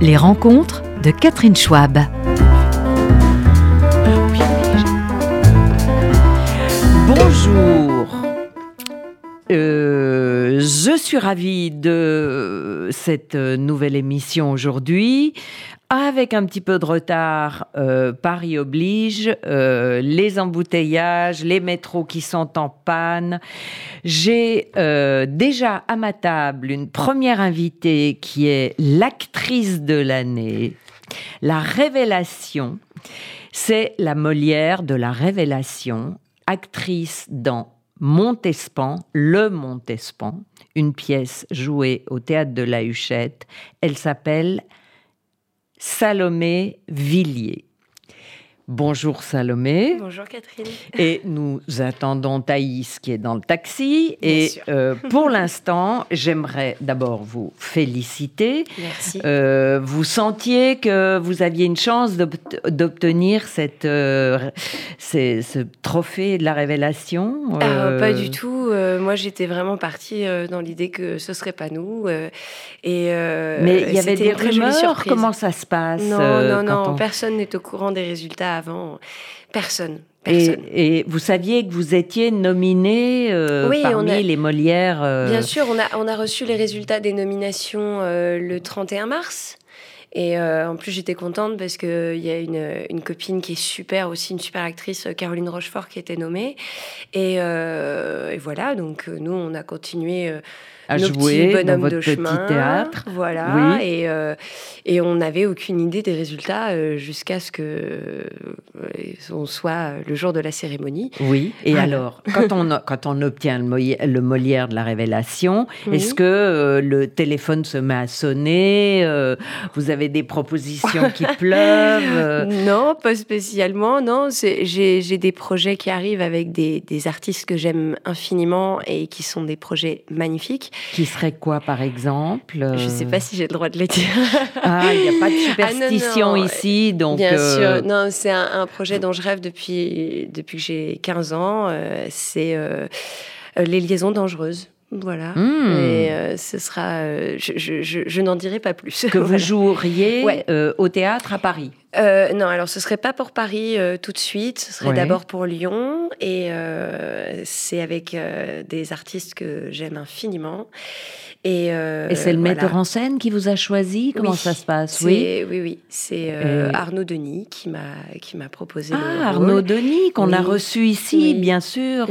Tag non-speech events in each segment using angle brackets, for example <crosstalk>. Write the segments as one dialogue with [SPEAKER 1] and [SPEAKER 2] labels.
[SPEAKER 1] Les rencontres de Catherine Schwab.
[SPEAKER 2] Bonjour. Euh, je suis ravie de cette nouvelle émission aujourd'hui. Avec un petit peu de retard, euh, Paris oblige, euh, les embouteillages, les métros qui sont en panne. J'ai euh, déjà à ma table une première invitée qui est l'actrice de l'année, la révélation. C'est la Molière de la révélation, actrice dans Montespan, le Montespan, une pièce jouée au théâtre de la Huchette. Elle s'appelle Salomé Villiers. Bonjour Salomé.
[SPEAKER 3] Bonjour Catherine.
[SPEAKER 2] Et nous attendons Thaïs qui est dans le taxi.
[SPEAKER 3] Bien
[SPEAKER 2] et
[SPEAKER 3] sûr.
[SPEAKER 2] euh, pour <laughs> l'instant, j'aimerais d'abord vous féliciter.
[SPEAKER 3] Merci.
[SPEAKER 2] Euh, vous sentiez que vous aviez une chance d'obt- d'obtenir cette, euh, ces- ce trophée de la révélation
[SPEAKER 3] Ah, pas du tout. Moi, j'étais vraiment partie dans l'idée que ce serait pas nous. et
[SPEAKER 2] Mais il y avait des rumeurs. Comment ça se passe
[SPEAKER 3] Non, non, non.
[SPEAKER 2] on-
[SPEAKER 3] Personne n'est au courant des résultats avant. Personne.
[SPEAKER 2] Et,
[SPEAKER 3] Personne.
[SPEAKER 2] et vous saviez que vous étiez nominé euh,
[SPEAKER 3] Oui,
[SPEAKER 2] parmi
[SPEAKER 3] on a-
[SPEAKER 2] les Molières. euh,
[SPEAKER 3] Bien sûr, on a, on a reçu les résultats des nominations euh, le 31 mars. Et euh, en plus, j'étais contente parce qu'il y a une, une copine qui est super, aussi une super actrice, Caroline Rochefort, qui était nommée. Et, euh, et voilà, donc nous, on a continué
[SPEAKER 2] à
[SPEAKER 3] nos
[SPEAKER 2] jouer
[SPEAKER 3] petits
[SPEAKER 2] dans votre
[SPEAKER 3] de
[SPEAKER 2] petit
[SPEAKER 3] chemin.
[SPEAKER 2] théâtre.
[SPEAKER 3] Voilà.
[SPEAKER 2] Oui.
[SPEAKER 3] Et, euh, et on n'avait aucune idée des résultats euh, jusqu'à ce que euh, on soit le jour de la cérémonie.
[SPEAKER 2] Oui. Et alors, quand on, quand on obtient le, Molière, le Molière de la révélation,
[SPEAKER 3] Oui.
[SPEAKER 2] est-ce que euh, le téléphone se met à sonner euh, Vous avez des propositions qui <laughs> pleuvent
[SPEAKER 3] Non, pas spécialement. Non, j'ai des projets qui arrivent avec des, des artistes que j'aime infiniment et qui sont des projets magnifiques.
[SPEAKER 2] Qui serait quoi, par exemple
[SPEAKER 3] Je ne sais pas si j'ai le droit de les dire.
[SPEAKER 2] Ah, il n'y a pas de
[SPEAKER 3] Ah, non,
[SPEAKER 2] superstition
[SPEAKER 3] non.
[SPEAKER 2] ici, donc.
[SPEAKER 3] Bien
[SPEAKER 2] euh,
[SPEAKER 3] sûr. Non, c'est un, un projet dont je rêve depuis, depuis que j'ai 15 ans. Euh, c'est euh, euh, les liaisons dangereuses. Voilà.
[SPEAKER 2] Hmm.
[SPEAKER 3] Et euh, ce sera. euh, je je, je, je n'en dirai pas plus.
[SPEAKER 2] que vous <laughs> joueriez
[SPEAKER 3] Ouais.
[SPEAKER 2] euh, au théâtre à Paris.
[SPEAKER 3] Euh, non, alors ce serait pas pour Paris euh, tout de suite, ce serait
[SPEAKER 2] Ouais.
[SPEAKER 3] d'abord pour Lyon et euh, c'est avec des artistes que j'aime infiniment. Et,
[SPEAKER 2] Et c'est le
[SPEAKER 3] voilà.
[SPEAKER 2] metteur en scène qui vous a choisi? Comment
[SPEAKER 3] Oui,
[SPEAKER 2] ça se passe? Oui.
[SPEAKER 3] oui, oui, c'est
[SPEAKER 2] Et-
[SPEAKER 3] Arnaud Denis qui m'a qui m'a proposé
[SPEAKER 2] Ah. Arnaud Denis, qu'on a reçu ici,
[SPEAKER 3] Oui.
[SPEAKER 2] bien sûr.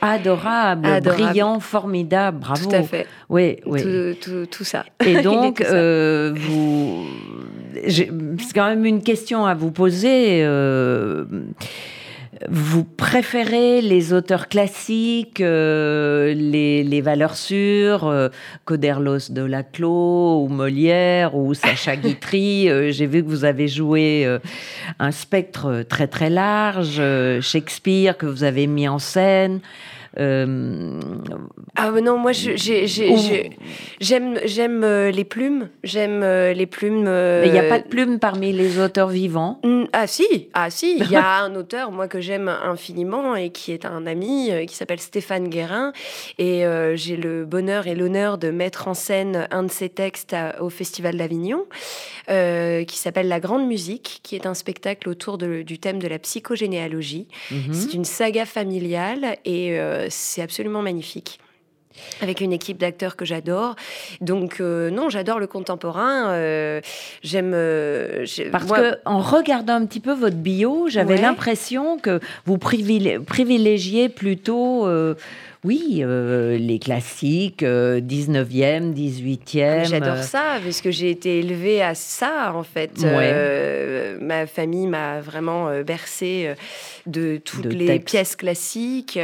[SPEAKER 2] Adorable,
[SPEAKER 3] Adorable.
[SPEAKER 2] brillant, formidable, bravo.
[SPEAKER 3] tout à fait.
[SPEAKER 2] Oui, oui.
[SPEAKER 3] Tout, tout, tout ça.
[SPEAKER 2] Et <laughs> donc,
[SPEAKER 3] ça.
[SPEAKER 2] vous, c'est quand même une question à vous poser. euh, vous préférez les auteurs classiques, euh, les, les valeurs sûres, euh, Coderlos de Laclos ou Molière ou Sacha <laughs> Guitry euh, J'ai vu que vous avez joué un spectre très très large, Shakespeare que vous avez mis en scène. Euh,
[SPEAKER 3] Ah non, moi j'aime j'aime euh, les plumes, j'aime euh, les plumes. euh,
[SPEAKER 2] mais il n'y a pas de plume parmi les auteurs vivants.
[SPEAKER 3] Ah si, ah si, il y a <laughs> un auteur moi que j'aime infiniment et qui est un ami qui s'appelle Stéphane Guérin et euh, j'ai le bonheur et l'honneur de mettre en scène un de ses textes à- au Festival d'Avignon qui s'appelle La Grande Musique, qui est un spectacle autour de- du thème de la psychogénéalogie.
[SPEAKER 2] Mhm.
[SPEAKER 3] C'est une saga familiale et c'est absolument magnifique. Avec une équipe d'acteurs que j'adore. Donc, euh, non, j'adore le contemporain. euh, J'aime. euh,
[SPEAKER 2] Parce
[SPEAKER 3] moi-
[SPEAKER 2] que en regardant un petit peu votre bio, j'avais
[SPEAKER 3] Ouais.
[SPEAKER 2] l'impression que vous privilé- privilégiez plutôt, oui, euh, les classiques, euh, 19e, 18e.
[SPEAKER 3] Ah, J'adore ça, parce que j'ai été élevée à ça, en fait.
[SPEAKER 2] Ouais.
[SPEAKER 3] Euh, ma famille m'a vraiment euh, bercée de toutes
[SPEAKER 2] De
[SPEAKER 3] les pièces classiques.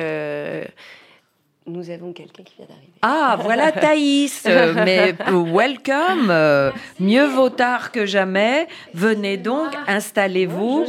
[SPEAKER 3] Nous avons quelqu'un qui vient d'arriver.
[SPEAKER 2] Ah, voilà Thaïs, euh, mais <laughs> welcome, euh, mieux vaut tard que jamais. Venez donc, installez-vous.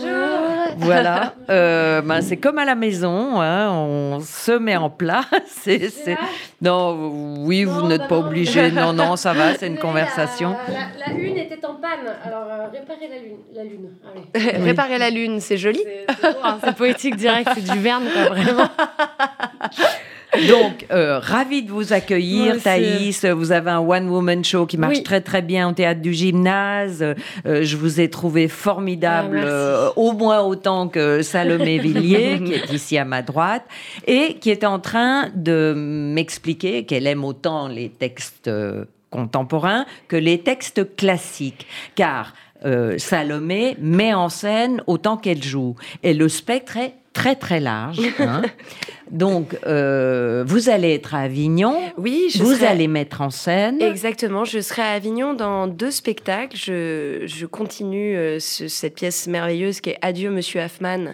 [SPEAKER 2] Voilà, euh, ben, c'est comme à la maison, hein, on se met en place. C'est, c'est- Non, oui, vous n'êtes
[SPEAKER 4] bah
[SPEAKER 2] pas
[SPEAKER 4] non.
[SPEAKER 2] obligé. Non, non, ça va, c'est une conversation.
[SPEAKER 4] La, la, la une était en panne, alors euh, réparez la lune. La lune. Allez. <laughs>
[SPEAKER 3] Réparer la lune, c'est joli.
[SPEAKER 4] C'est c'est beau, hein, <laughs> c'est poétique direct, c'est du verne, quoi, vraiment. <laughs>
[SPEAKER 2] Donc, euh, ravi de vous accueillir. Thaïs. Vous avez un one-woman show qui marche
[SPEAKER 4] Oui.
[SPEAKER 2] très très bien au théâtre du gymnase. Euh, je vous ai trouvé formidable,
[SPEAKER 4] Ah,
[SPEAKER 2] euh, au moins autant que Salomé Villiers, qui est <laughs> ici à ma droite, et qui est en train de m'expliquer qu'elle aime autant les textes euh, contemporains que les textes classiques. Car euh, Salomé met en scène autant qu'elle joue. Et le spectre est très très large. hein. <laughs> Donc, euh, vous allez être à Avignon.
[SPEAKER 3] Oui, je
[SPEAKER 2] vous
[SPEAKER 3] serai-
[SPEAKER 2] allez mettre en scène.
[SPEAKER 3] Exactement, je serai à Avignon dans deux spectacles. Je, je continue euh, ce- cette pièce merveilleuse qui est Adieu Monsieur Hoffman,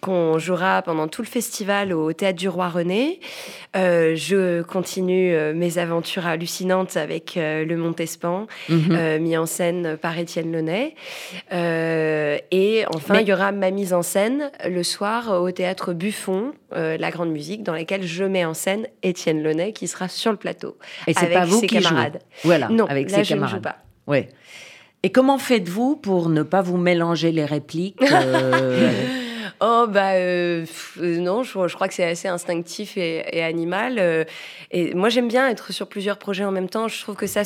[SPEAKER 3] qu'on jouera pendant tout le festival au Théâtre du Roi René. Euh, je continue mes aventures hallucinantes avec Le Montespan,
[SPEAKER 2] Mhm.
[SPEAKER 3] mis en scène par Étienne Launay. Et enfin,
[SPEAKER 2] Mais-
[SPEAKER 3] il y aura ma mise en scène le soir au Théâtre Buffon, La Grande Musique, dans laquelle je mets en scène Étienne Launay qui sera sur le plateau.
[SPEAKER 2] Et c'est pas vous
[SPEAKER 3] ses
[SPEAKER 2] qui
[SPEAKER 3] camarades.
[SPEAKER 2] jouez. Voilà,
[SPEAKER 3] Non,
[SPEAKER 2] avec
[SPEAKER 3] là,
[SPEAKER 2] ses
[SPEAKER 3] je ne
[SPEAKER 2] camarades.
[SPEAKER 3] joue pas.
[SPEAKER 2] Ouais. Et comment faites-vous pour ne pas vous mélanger les répliques euh, <laughs>
[SPEAKER 3] Oh bah euh, euh, non, je, crois que c'est assez instinctif et, animal. euh, et moi j'aime bien être sur plusieurs projets en même temps. Je trouve que ça,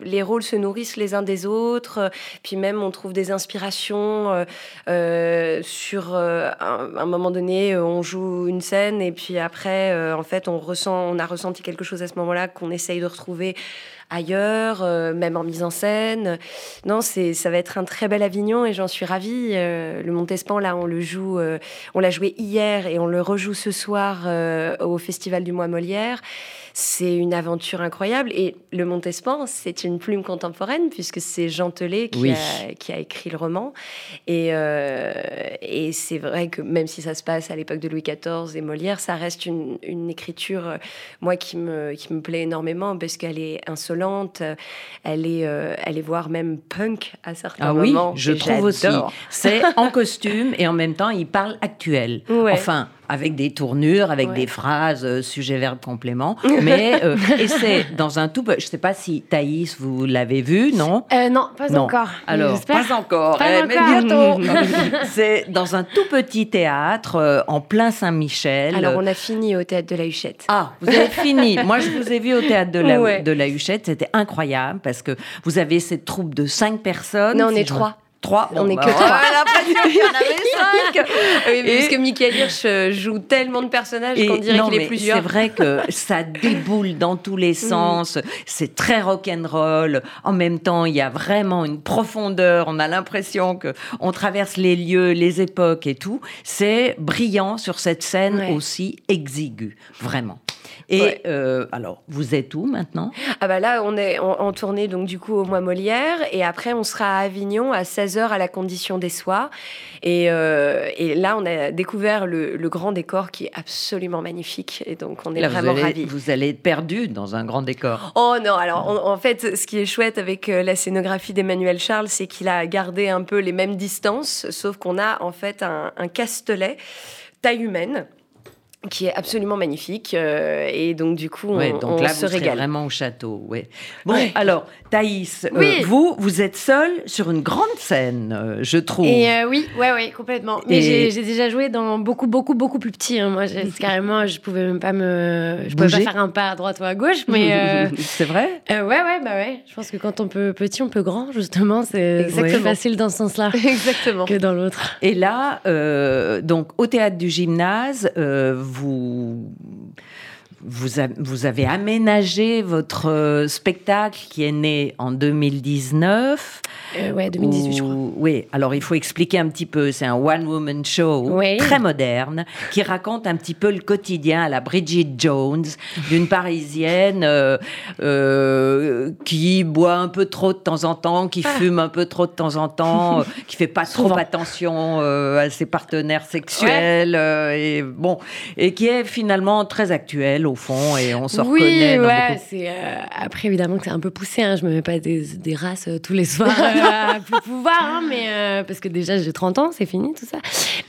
[SPEAKER 3] les rôles se nourrissent les uns des autres. Puis même on trouve des inspirations sur un, un moment donné. On joue une scène et puis après en fait on ressent, on a ressenti quelque chose à ce moment-là qu'on essaye de retrouver ailleurs, euh, même en mise en scène. Non, c'est ça va être un très bel Avignon et j'en suis ravie. Euh, le Montespan, là, on le joue, euh, on l'a joué hier et on le rejoue ce soir au Festival du Mois Molière. C'est une aventure incroyable et le Montespan, c'est une plume contemporaine puisque c'est Jean Telet qui,
[SPEAKER 2] Oui.
[SPEAKER 3] a, qui a écrit le roman. Et, euh, et c'est vrai que même si ça se passe à l'époque de Louis XIV et Molière, ça reste une, une écriture, moi, qui me, qui me plaît énormément parce qu'elle est insolente, elle est, euh, elle est voire même punk à certains
[SPEAKER 2] Ah oui,
[SPEAKER 3] moments.
[SPEAKER 2] je trouve aussi. C'est en <laughs> costume et en même temps, il parle actuel.
[SPEAKER 3] Ouais.
[SPEAKER 2] Enfin, avec des tournures, avec
[SPEAKER 3] Ouais.
[SPEAKER 2] des phrases, euh, sujet, verbe, complément. Mais, euh, <laughs> et c'est dans un tout... pe- Je ne sais pas si Thaïs, vous l'avez vu, non?
[SPEAKER 4] Euh, non, pas
[SPEAKER 2] Non.
[SPEAKER 4] encore.
[SPEAKER 2] Alors, pas encore,
[SPEAKER 4] Pas
[SPEAKER 2] eh, mais
[SPEAKER 4] encore.
[SPEAKER 2] bientôt. <laughs> c'est dans un tout petit théâtre euh, en plein Saint-Michel.
[SPEAKER 3] Alors, on a fini au théâtre de la Huchette.
[SPEAKER 2] Ah, vous avez fini. <laughs> Moi, je vous ai vu au théâtre de la,
[SPEAKER 3] Ouais.
[SPEAKER 2] de la Huchette. C'était incroyable parce que vous avez cette troupe de cinq personnes.
[SPEAKER 3] Non, on
[SPEAKER 2] si
[SPEAKER 3] est trois. On
[SPEAKER 2] Bon,
[SPEAKER 3] est
[SPEAKER 2] bah,
[SPEAKER 3] que trois.
[SPEAKER 2] On a l'impression qu'il y en avait <laughs> cinq.
[SPEAKER 3] Oui, mais
[SPEAKER 2] Et-
[SPEAKER 3] parce que Michael Hirsch euh, joue tellement de personnages qu'on dirait qu'il est plusieurs.
[SPEAKER 2] C'est vrai que ça déboule dans tous les <laughs> sens. C'est très rock'n'roll. En même temps, il y a vraiment une profondeur. On a l'impression que on traverse les lieux, les époques et tout. C'est brillant sur cette scène
[SPEAKER 3] Ouais.
[SPEAKER 2] aussi exiguë, vraiment. Et
[SPEAKER 3] Ouais.
[SPEAKER 2] euh, alors, vous êtes où maintenant?
[SPEAKER 3] Ah bah là, on est en, en tournée donc du coup au mois Molière et après on sera à Avignon à 16h à la condition des soies. Et, euh, et là, on a découvert le, le grand décor qui est absolument magnifique et donc on est
[SPEAKER 2] Là, vous
[SPEAKER 3] vraiment
[SPEAKER 2] allez,
[SPEAKER 3] ravis.
[SPEAKER 2] vous allez être perdu dans un grand décor.
[SPEAKER 3] Oh non, alors en, en fait, ce qui est chouette avec euh, la scénographie d'Emmanuel Charles, c'est qu'il a gardé un peu les mêmes distances, sauf qu'on a en fait un, un castelet taille humaine qui est absolument magnifique euh, et donc du coup on,
[SPEAKER 2] Ouais, donc
[SPEAKER 3] on
[SPEAKER 2] là,
[SPEAKER 3] se
[SPEAKER 2] vous
[SPEAKER 3] régale.
[SPEAKER 2] vraiment au château. Ouais. Bon,
[SPEAKER 3] Ouais.
[SPEAKER 2] alors, Thaïs, euh, vous, vous êtes seule sur une grande scène, euh, je trouve.
[SPEAKER 4] Et euh, oui, ouais, ouais, complètement. Mais
[SPEAKER 2] Et-
[SPEAKER 4] j'ai- déjà joué dans beaucoup, beaucoup, beaucoup plus petit. hein. Moi, carrément, je pouvais même pas me, je pouvais
[SPEAKER 2] Bouger.
[SPEAKER 4] pas faire un pas à droite ou à gauche. Mais euh, <laughs>
[SPEAKER 2] C'est vrai?
[SPEAKER 4] euh, ouais, ouais, bah ouais. Je pense que quand on peut petit, on peut grand. Justement, c'est plus facile dans ce sens-là
[SPEAKER 3] Exactement.
[SPEAKER 4] que dans l'autre.
[SPEAKER 2] Et là, euh, donc au théâtre du gymnase, euh, vous, vous, a- vous avez aménagé votre euh, spectacle qui est né en 2019.
[SPEAKER 4] Euh, ouais, 2018, je crois.
[SPEAKER 2] Où- Oui, alors il faut expliquer un petit peu. C'est un one-woman show
[SPEAKER 4] Oui.
[SPEAKER 2] très moderne qui raconte un petit peu le quotidien à la Bridget Jones d'une Parisienne euh, euh, qui boit un peu trop de temps en temps, qui fume un peu trop de temps en temps, <laughs> qui fait pas trop attention à ses partenaires sexuels et bon et qui est finalement très actuel au fond et on se
[SPEAKER 4] oui,
[SPEAKER 2] reconnaît dans
[SPEAKER 4] ouais, c'est euh, après évidemment que c'est un peu poussé. Hein, je me mets pas des, des races euh, tous les soirs euh, <laughs> à plus pouvoir, hein, mais euh, parce que déjà j'ai 30 ans, c'est fini tout ça.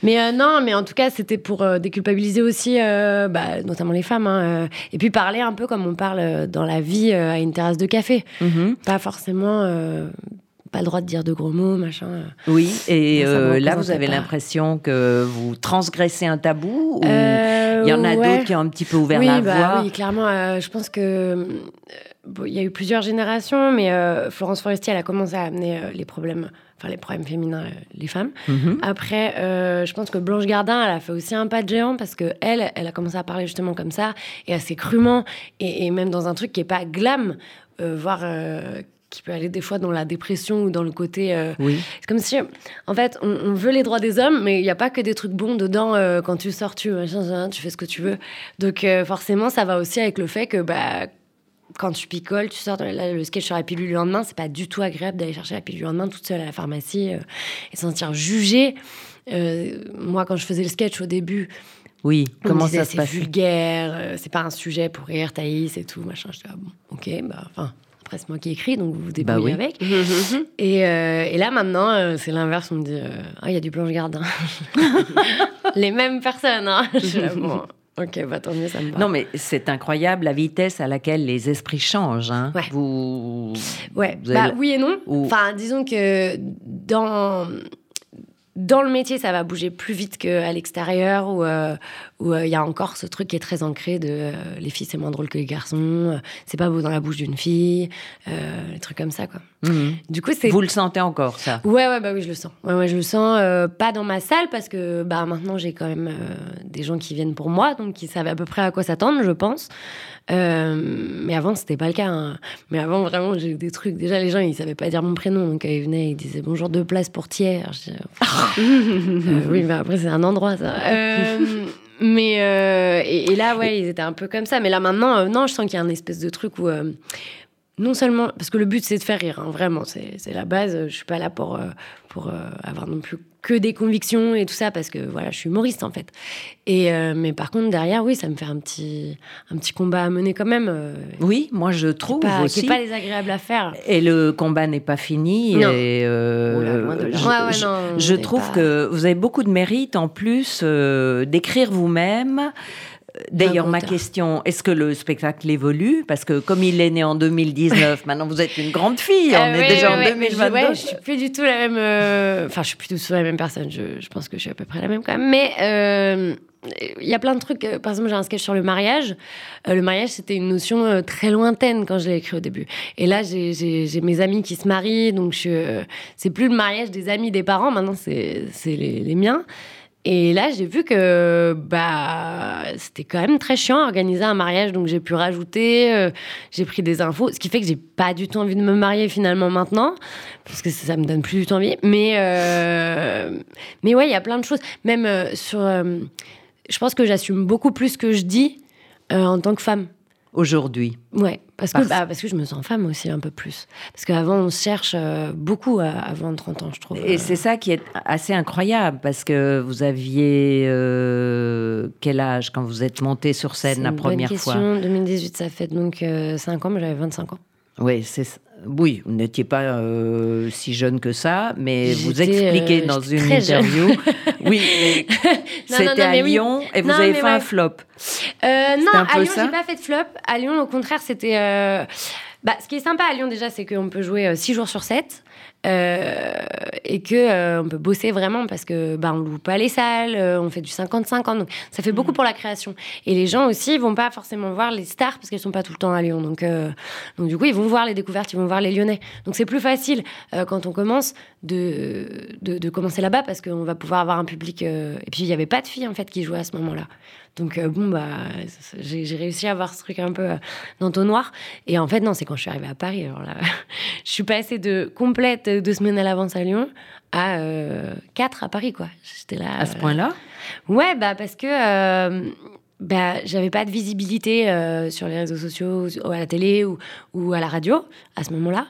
[SPEAKER 4] Mais non, mais en tout cas c'était pour déculpabiliser aussi, bah, notamment les femmes, hein, et puis parler un peu comme on parle dans la vie à une terrasse de café,
[SPEAKER 2] Mhm.
[SPEAKER 4] pas forcément. Euh, pas le droit de dire de gros mots, machin.
[SPEAKER 2] Oui, et euh, là, vous avez l'impression que vous transgressez un tabou ou
[SPEAKER 4] Euh,
[SPEAKER 2] il y en a
[SPEAKER 4] ouais.
[SPEAKER 2] d'autres qui ont un petit peu ouvert
[SPEAKER 4] oui,
[SPEAKER 2] la
[SPEAKER 4] bah
[SPEAKER 2] voie?
[SPEAKER 4] Oui, clairement. euh, je pense que euh, bon, il y a eu plusieurs générations, mais euh, Florence Forestier, elle a commencé à amener euh, les problèmes, enfin les problèmes féminins, euh, les femmes.
[SPEAKER 2] Mhm.
[SPEAKER 4] Après, euh, je pense que Blanche Gardin, elle a fait aussi un pas de géant parce que elle, elle a commencé à parler justement comme ça et assez crûment et, et même dans un truc qui est pas glam, euh, voire euh, qui peut aller des fois dans la dépression ou dans le côté. euh,
[SPEAKER 2] Oui.
[SPEAKER 4] c'est comme si, en fait, on, on veut les droits des hommes, mais il n'y a pas que des trucs bons dedans. euh, quand tu sors, tu, tu fais ce que tu veux. Donc, euh, forcément, ça va aussi avec le fait que, bah, quand tu picoles, tu sors, là, le sketch sur la pilule le lendemain, c'est pas du tout agréable d'aller chercher la pilule le lendemain toute seule à la pharmacie et se sentir jugée. Moi, quand je faisais le sketch au début,
[SPEAKER 2] Oui,
[SPEAKER 4] on
[SPEAKER 2] comment
[SPEAKER 4] disait,
[SPEAKER 2] ça se
[SPEAKER 4] c'est
[SPEAKER 2] passe
[SPEAKER 4] vulgaire, euh, c'est pas un sujet pour rire, Thaïs et tout, machin. Je dis, ah bon, ok, bah, enfin, après, c'est moi qui écris, donc vous vous
[SPEAKER 2] Bah
[SPEAKER 4] débrouillez
[SPEAKER 2] oui.
[SPEAKER 4] avec. <laughs> Et, euh, et là, maintenant, euh, c'est l'inverse. On me dit, euh, ah, il y a du Blanche Gardin. <laughs> Les mêmes personnes, hein. Là, bon, <laughs> ok, bah tant mieux, ça me va.
[SPEAKER 2] Non, mais c'est incroyable la vitesse à laquelle les esprits changent. hein.
[SPEAKER 4] Ouais.
[SPEAKER 2] Vous...
[SPEAKER 4] Ouais,
[SPEAKER 2] Vous
[SPEAKER 4] bah oui et non.
[SPEAKER 2] ou-
[SPEAKER 4] Enfin, disons que dans dans le métier, ça va bouger plus vite qu'à l'extérieur, où euh, où, euh, il y a encore ce truc qui est très ancré de euh, les filles c'est moins drôle que les garçons, euh, c'est pas beau dans la bouche d'une fille, des trucs comme ça quoi.
[SPEAKER 2] Mhm.
[SPEAKER 4] Du coup, c'est
[SPEAKER 2] Vous le sentez encore, ça?
[SPEAKER 4] Ouais, ouais, bah oui, je le sens. Ouais, ouais, je le sens. pas dans ma salle parce que bah, maintenant j'ai quand même des gens qui viennent pour moi, donc qui savent à peu près à quoi s'attendre, je pense. Mais avant, c'était pas le cas. hein. Mais avant, vraiment, j'ai eu des trucs. Déjà, les gens, ils savaient pas dire mon prénom, donc ils venaient, ils disaient bonjour deux places pour je dis, <laughs> euh, oui, mais après, c'est un endroit, ça. Euh, mais euh, et, là, ouais, ils étaient un peu comme ça. Mais là, maintenant, euh, non, je sens qu'il y a un espèce de truc où. euh, non seulement parce que le but c'est de faire rire, hein, vraiment, c'est c'est la base. Je suis pas là pour euh, pour euh, avoir non plus que des convictions et tout ça parce que voilà, je suis humoriste en fait. Et euh, mais par contre derrière, oui, ça me fait un petit un petit combat à mener quand même. euh,
[SPEAKER 2] Oui, moi je
[SPEAKER 4] qui
[SPEAKER 2] trouve
[SPEAKER 4] pas, qui
[SPEAKER 2] aussi.
[SPEAKER 4] est pas désagréable à faire.
[SPEAKER 2] Et le combat n'est pas fini.
[SPEAKER 4] Non.
[SPEAKER 2] Et euh,
[SPEAKER 4] de
[SPEAKER 2] je,
[SPEAKER 4] Ouais, ouais,
[SPEAKER 2] je-
[SPEAKER 4] non, on
[SPEAKER 2] je
[SPEAKER 4] n'est
[SPEAKER 2] trouve
[SPEAKER 4] pas-
[SPEAKER 2] que vous avez beaucoup de mérite en plus euh, d'écrire vous-même. D'ailleurs, ma question, est-ce que le spectacle évolue? Parce que comme il est né en 2019, <laughs> maintenant vous êtes une grande fille, on
[SPEAKER 4] Euh,
[SPEAKER 2] est déjà en
[SPEAKER 4] ouais, mais je-
[SPEAKER 2] 2022.
[SPEAKER 4] ouais, je suis plus du tout la même. euh, Enfin, je suis plus du tout la même personne. Je, je pense que je suis à peu près la même quand même. Mais euh, il y a plein de trucs. euh, Par exemple, j'ai un sketch sur le mariage. Euh, le mariage, c'était une notion euh, très lointaine quand je l'ai écrit au début. Et là, j'ai- mes amis qui se marient, donc euh, c'est plus le mariage des amis des parents. Maintenant, c'est c'est les, les miens. Et là, j'ai vu que bah c'était quand même très chiant à organiser un mariage, donc j'ai pu rajouter, euh, j'ai pris des infos, ce qui fait que j'ai pas du tout envie de me marier finalement maintenant, parce que ça, ça me donne plus du tout envie. Mais euh, mais ouais, il y a plein de choses, même euh, sur, je pense que j'assume beaucoup plus que je dis en tant que femme.
[SPEAKER 2] Aujourd'hui.
[SPEAKER 4] Ouais, parce que, bah, parce que je me sens femme aussi un peu plus. Parce qu'avant, on se cherche euh, beaucoup à- avant 30 ans, je trouve.
[SPEAKER 2] Et c'est ça qui est assez incroyable parce que vous aviez euh, quel âge quand vous êtes monté sur scène la
[SPEAKER 4] une bonne
[SPEAKER 2] première
[SPEAKER 4] question.
[SPEAKER 2] fois
[SPEAKER 4] 2018, ça fait donc 5 ans, mais j'avais 25 ans.
[SPEAKER 2] Oui, c'est oui, vous n'étiez pas euh, si jeune que ça, mais vous
[SPEAKER 4] J'étais,
[SPEAKER 2] expliquez
[SPEAKER 4] euh,
[SPEAKER 2] dans une interview. <laughs> oui, c'était à
[SPEAKER 4] oui.
[SPEAKER 2] Lyon et vous
[SPEAKER 4] Non,
[SPEAKER 2] avez fait un flop.
[SPEAKER 4] Euh, non,
[SPEAKER 2] un
[SPEAKER 4] à Lyon, j'ai pas fait de flop. À Lyon, au contraire, c'était. euh, Bah, ce qui est sympa à Lyon, déjà, c'est qu'on peut jouer 6 jours sur 7. Et que euh, on peut bosser vraiment parce que bah, on loue pas les salles, euh, on fait du 50-50, donc ça fait
[SPEAKER 2] Mm.
[SPEAKER 4] beaucoup pour la création. Et les gens aussi vont pas forcément voir les stars parce qu'elles sont pas tout le temps à Lyon, donc euh, donc du coup ils vont voir les découvertes, ils vont voir les Lyonnais. Donc c'est plus facile euh, quand on commence de, de, de commencer là-bas parce qu'on va pouvoir avoir un public. euh, Et puis il y avait pas de filles en fait qui jouaient à ce moment-là. Donc euh, bon bah j'ai réussi à avoir ce truc un peu euh, d'entonnoir. Et en fait non c'est quand je suis arrivée à Paris. Alors là <laughs> je suis passée de complète deux semaines à l'avance à Lyon à euh, quatre à Paris quoi. J'étais là.
[SPEAKER 2] À ce point-là?
[SPEAKER 4] Ouais, bah parce que bah, j'avais pas de visibilité sur les réseaux sociaux, ou à la télé ou, ou à la radio à ce moment-là.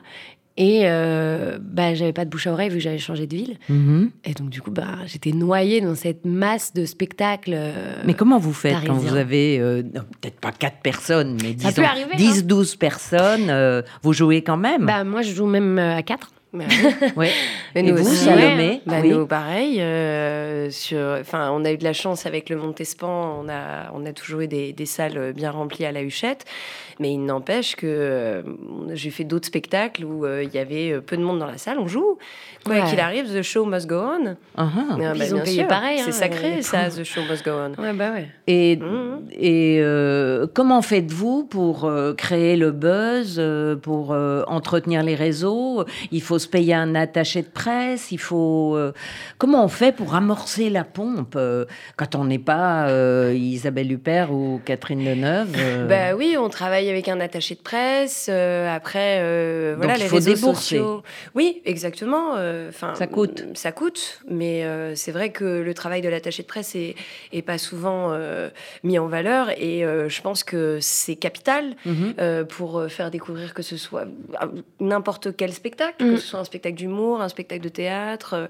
[SPEAKER 4] Et euh, bah, j'avais pas de bouche à oreille vu que j'avais changé de ville.
[SPEAKER 2] Mhm.
[SPEAKER 4] Et donc, du coup, bah, j'étais noyée dans cette masse de spectacles. Euh,
[SPEAKER 2] mais comment vous faites quand vous avez, euh, peut-être pas 4 personnes, mais
[SPEAKER 4] 10-12 hein.
[SPEAKER 2] personnes euh, Vous jouez quand même
[SPEAKER 4] bah, Moi, je joue même à
[SPEAKER 2] 4.
[SPEAKER 3] Mais, <laughs> nous
[SPEAKER 2] vous,
[SPEAKER 3] aussi,
[SPEAKER 2] Salomé,
[SPEAKER 3] bah,
[SPEAKER 2] oui.
[SPEAKER 3] nous, pareil. Euh, sur, on a eu de la chance avec le Montespan. On a, on a toujours eu des, des salles bien remplies à la Huchette. Mais il n'empêche que euh, j'ai fait d'autres spectacles où euh, il y avait euh, peu de monde dans la salle. On joue. Quoi
[SPEAKER 4] ouais.
[SPEAKER 3] qu'il arrive, the show must go on. Uh -huh.
[SPEAKER 4] ils ont payé pareil.
[SPEAKER 3] C'est
[SPEAKER 4] hein,
[SPEAKER 3] sacré, ça, the show must go on.
[SPEAKER 4] Ouais, bah
[SPEAKER 2] et, et mhm. comment faites-vous pour créer le buzz, pour entretenir les réseaux? Il faut se payer un attaché de presse. Il faut euh, comment on fait pour amorcer la pompe euh, quand on n'est pas euh, Isabelle Huppert ou Catherine Deneuve euh, <laughs>
[SPEAKER 3] Bah oui, on travaille avec un attaché de presse. euh, après,
[SPEAKER 2] Donc,
[SPEAKER 3] voilà,
[SPEAKER 2] il
[SPEAKER 3] les
[SPEAKER 2] faut
[SPEAKER 3] réseaux
[SPEAKER 2] débourser.
[SPEAKER 3] sociaux. Oui, exactement. Enfin,
[SPEAKER 2] Ça coûte.
[SPEAKER 3] Ça coûte, mais c'est vrai que le travail de l'attaché de presse est, est pas souvent mis en valeur, et je pense que c'est capital
[SPEAKER 2] mhm.
[SPEAKER 3] pour faire découvrir que ce soit n'importe quel spectacle,
[SPEAKER 4] Mm.
[SPEAKER 3] que ce soit un spectacle d'humour, un spectacle de théâtre. euh,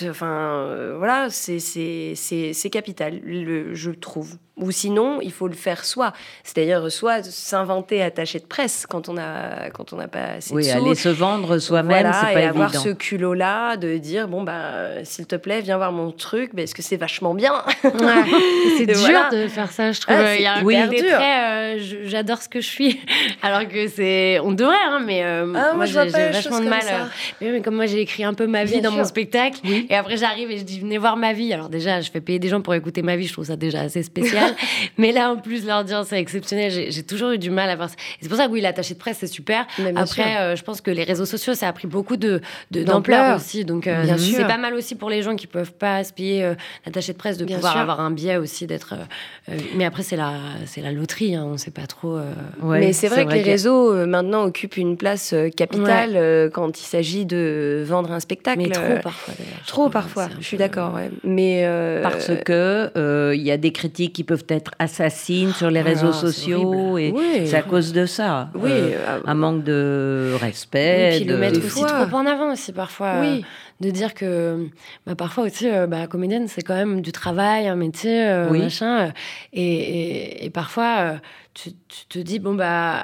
[SPEAKER 3] de- Enfin, euh, voilà, c'est- c'est c'est- c'est capital, le, je trouve. Ou sinon, il faut le faire soi. C'est-à-dire, soit s'inventer attaché de presse quand on a quand on n'a pas assez
[SPEAKER 2] Oui,
[SPEAKER 3] de sous.
[SPEAKER 2] aller se vendre soi-même,
[SPEAKER 3] Voilà,
[SPEAKER 2] c'est pas
[SPEAKER 3] et avoir
[SPEAKER 2] évident.
[SPEAKER 3] ce culot-là de dire bon bah s'il te plaît viens voir mon truc parce que c'est vachement bien?
[SPEAKER 4] Ouais. <laughs> C'est dur
[SPEAKER 3] voilà.
[SPEAKER 4] de faire ça, je trouve.
[SPEAKER 3] Ah,
[SPEAKER 4] Il y a un très, euh, j'adore ce que je suis. <laughs> Alors que c'est. On devrait, hein, mais euh,
[SPEAKER 3] Ah, moi, je vois
[SPEAKER 4] j'ai
[SPEAKER 3] pas
[SPEAKER 4] j'ai
[SPEAKER 3] les
[SPEAKER 4] vachement
[SPEAKER 3] choses
[SPEAKER 4] de
[SPEAKER 3] comme
[SPEAKER 4] mal.
[SPEAKER 3] ça.
[SPEAKER 4] Mais, mais comme moi, j'ai écrit un peu ma vie
[SPEAKER 3] Bien
[SPEAKER 4] dans mon spectacle. Et après, j'arrive et je dis venez voir ma vie. Alors, déjà, je fais payer des gens pour écouter ma vie. Je trouve ça déjà assez spécial. <laughs> mais là, en plus, leur dire c'est exceptionnel. J'ai toujours eu du mal à ça. Et c'est pour ça que oui, l'attaché de presse, c'est super. Après, euh, je pense que les réseaux sociaux, ça a pris beaucoup de
[SPEAKER 3] D'ampleur.
[SPEAKER 4] aussi. Donc, euh,
[SPEAKER 3] Bien sûr.
[SPEAKER 4] c'est pas mal aussi pour les gens qui peuvent pas se payer euh, l'attaché de presse de
[SPEAKER 3] Bien
[SPEAKER 4] pouvoir
[SPEAKER 3] sûr.
[SPEAKER 4] avoir un biais aussi d'être. euh, euh, mais après, c'est la, c'est la loterie. Hein, on sait pas trop. euh,
[SPEAKER 2] Ouais,
[SPEAKER 3] Mais c'est vrai que les réseaux euh, maintenant occupent une place euh, capitale euh, quand il s'agit de vendre un spectacle.
[SPEAKER 4] mais
[SPEAKER 3] euh,
[SPEAKER 4] trop parfois
[SPEAKER 3] Trop parfois, je suis d'accord. Ouais. Mais euh,
[SPEAKER 2] Parce que euh, il y a des critiques qui peuvent être assassines sur les
[SPEAKER 4] Ah,
[SPEAKER 2] réseaux sociaux et
[SPEAKER 3] Oui.
[SPEAKER 2] c'est à cause de ça.
[SPEAKER 3] Oui,
[SPEAKER 2] Euh,
[SPEAKER 3] euh,
[SPEAKER 2] un manque de
[SPEAKER 4] Et
[SPEAKER 2] respect.
[SPEAKER 4] puis
[SPEAKER 2] de-
[SPEAKER 4] le mettre aussi
[SPEAKER 3] fois.
[SPEAKER 4] trop en avant aussi parfois.
[SPEAKER 3] Oui.
[SPEAKER 4] euh, de dire que bah, parfois aussi, euh, bah, comédienne, c'est quand même du travail, un métier, euh,
[SPEAKER 2] Oui.
[SPEAKER 4] machin. euh, et, et- et parfois, euh, tu, tu te dis, bon, bah.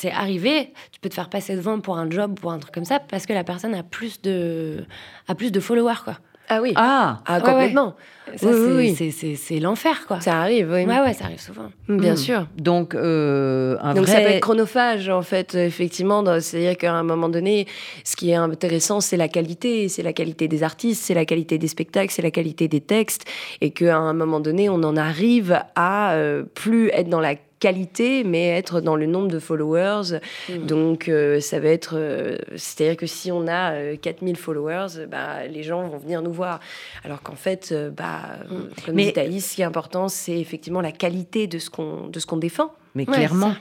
[SPEAKER 4] C'est arrivé, tu peux te faire passer devant pour un job, pour un truc comme ça, parce que la personne a plus de, a plus de followers, quoi.
[SPEAKER 3] Ah oui,
[SPEAKER 2] Ah,
[SPEAKER 3] ah,
[SPEAKER 4] ouais,
[SPEAKER 3] complètement.
[SPEAKER 4] Ça,
[SPEAKER 3] Oui,
[SPEAKER 4] c'est,
[SPEAKER 3] oui, oui.
[SPEAKER 4] c'est- c'est- c'est l'enfer, quoi.
[SPEAKER 3] Ça arrive, oui.
[SPEAKER 4] Ouais, ouais, ça arrive souvent.
[SPEAKER 3] Bien
[SPEAKER 2] Hmm.
[SPEAKER 3] sûr.
[SPEAKER 2] donc euh, un
[SPEAKER 3] Donc
[SPEAKER 2] vrai.
[SPEAKER 3] ça peut être chronophage en fait, effectivement. C'est-à-dire qu'à un moment donné, ce qui est intéressant, c'est la qualité, c'est la qualité des artistes, c'est la qualité des spectacles, c'est la qualité des textes, et qu'à un moment donné, on en arrive à euh, plus être dans la qualité, mais être dans le nombre de followers.
[SPEAKER 4] Mm.
[SPEAKER 3] Donc euh, ça va être, euh, c'est-à-dire que si on a euh, 4000 followers, euh, bah, les gens vont venir nous voir. Alors qu'en fait, bah, euh, comme
[SPEAKER 2] Mais-
[SPEAKER 3] dit Thaïs, ce qui est important, c'est effectivement la qualité de ce qu'on de ce qu'on défend.
[SPEAKER 2] Mais
[SPEAKER 4] Ouais,
[SPEAKER 2] clairement,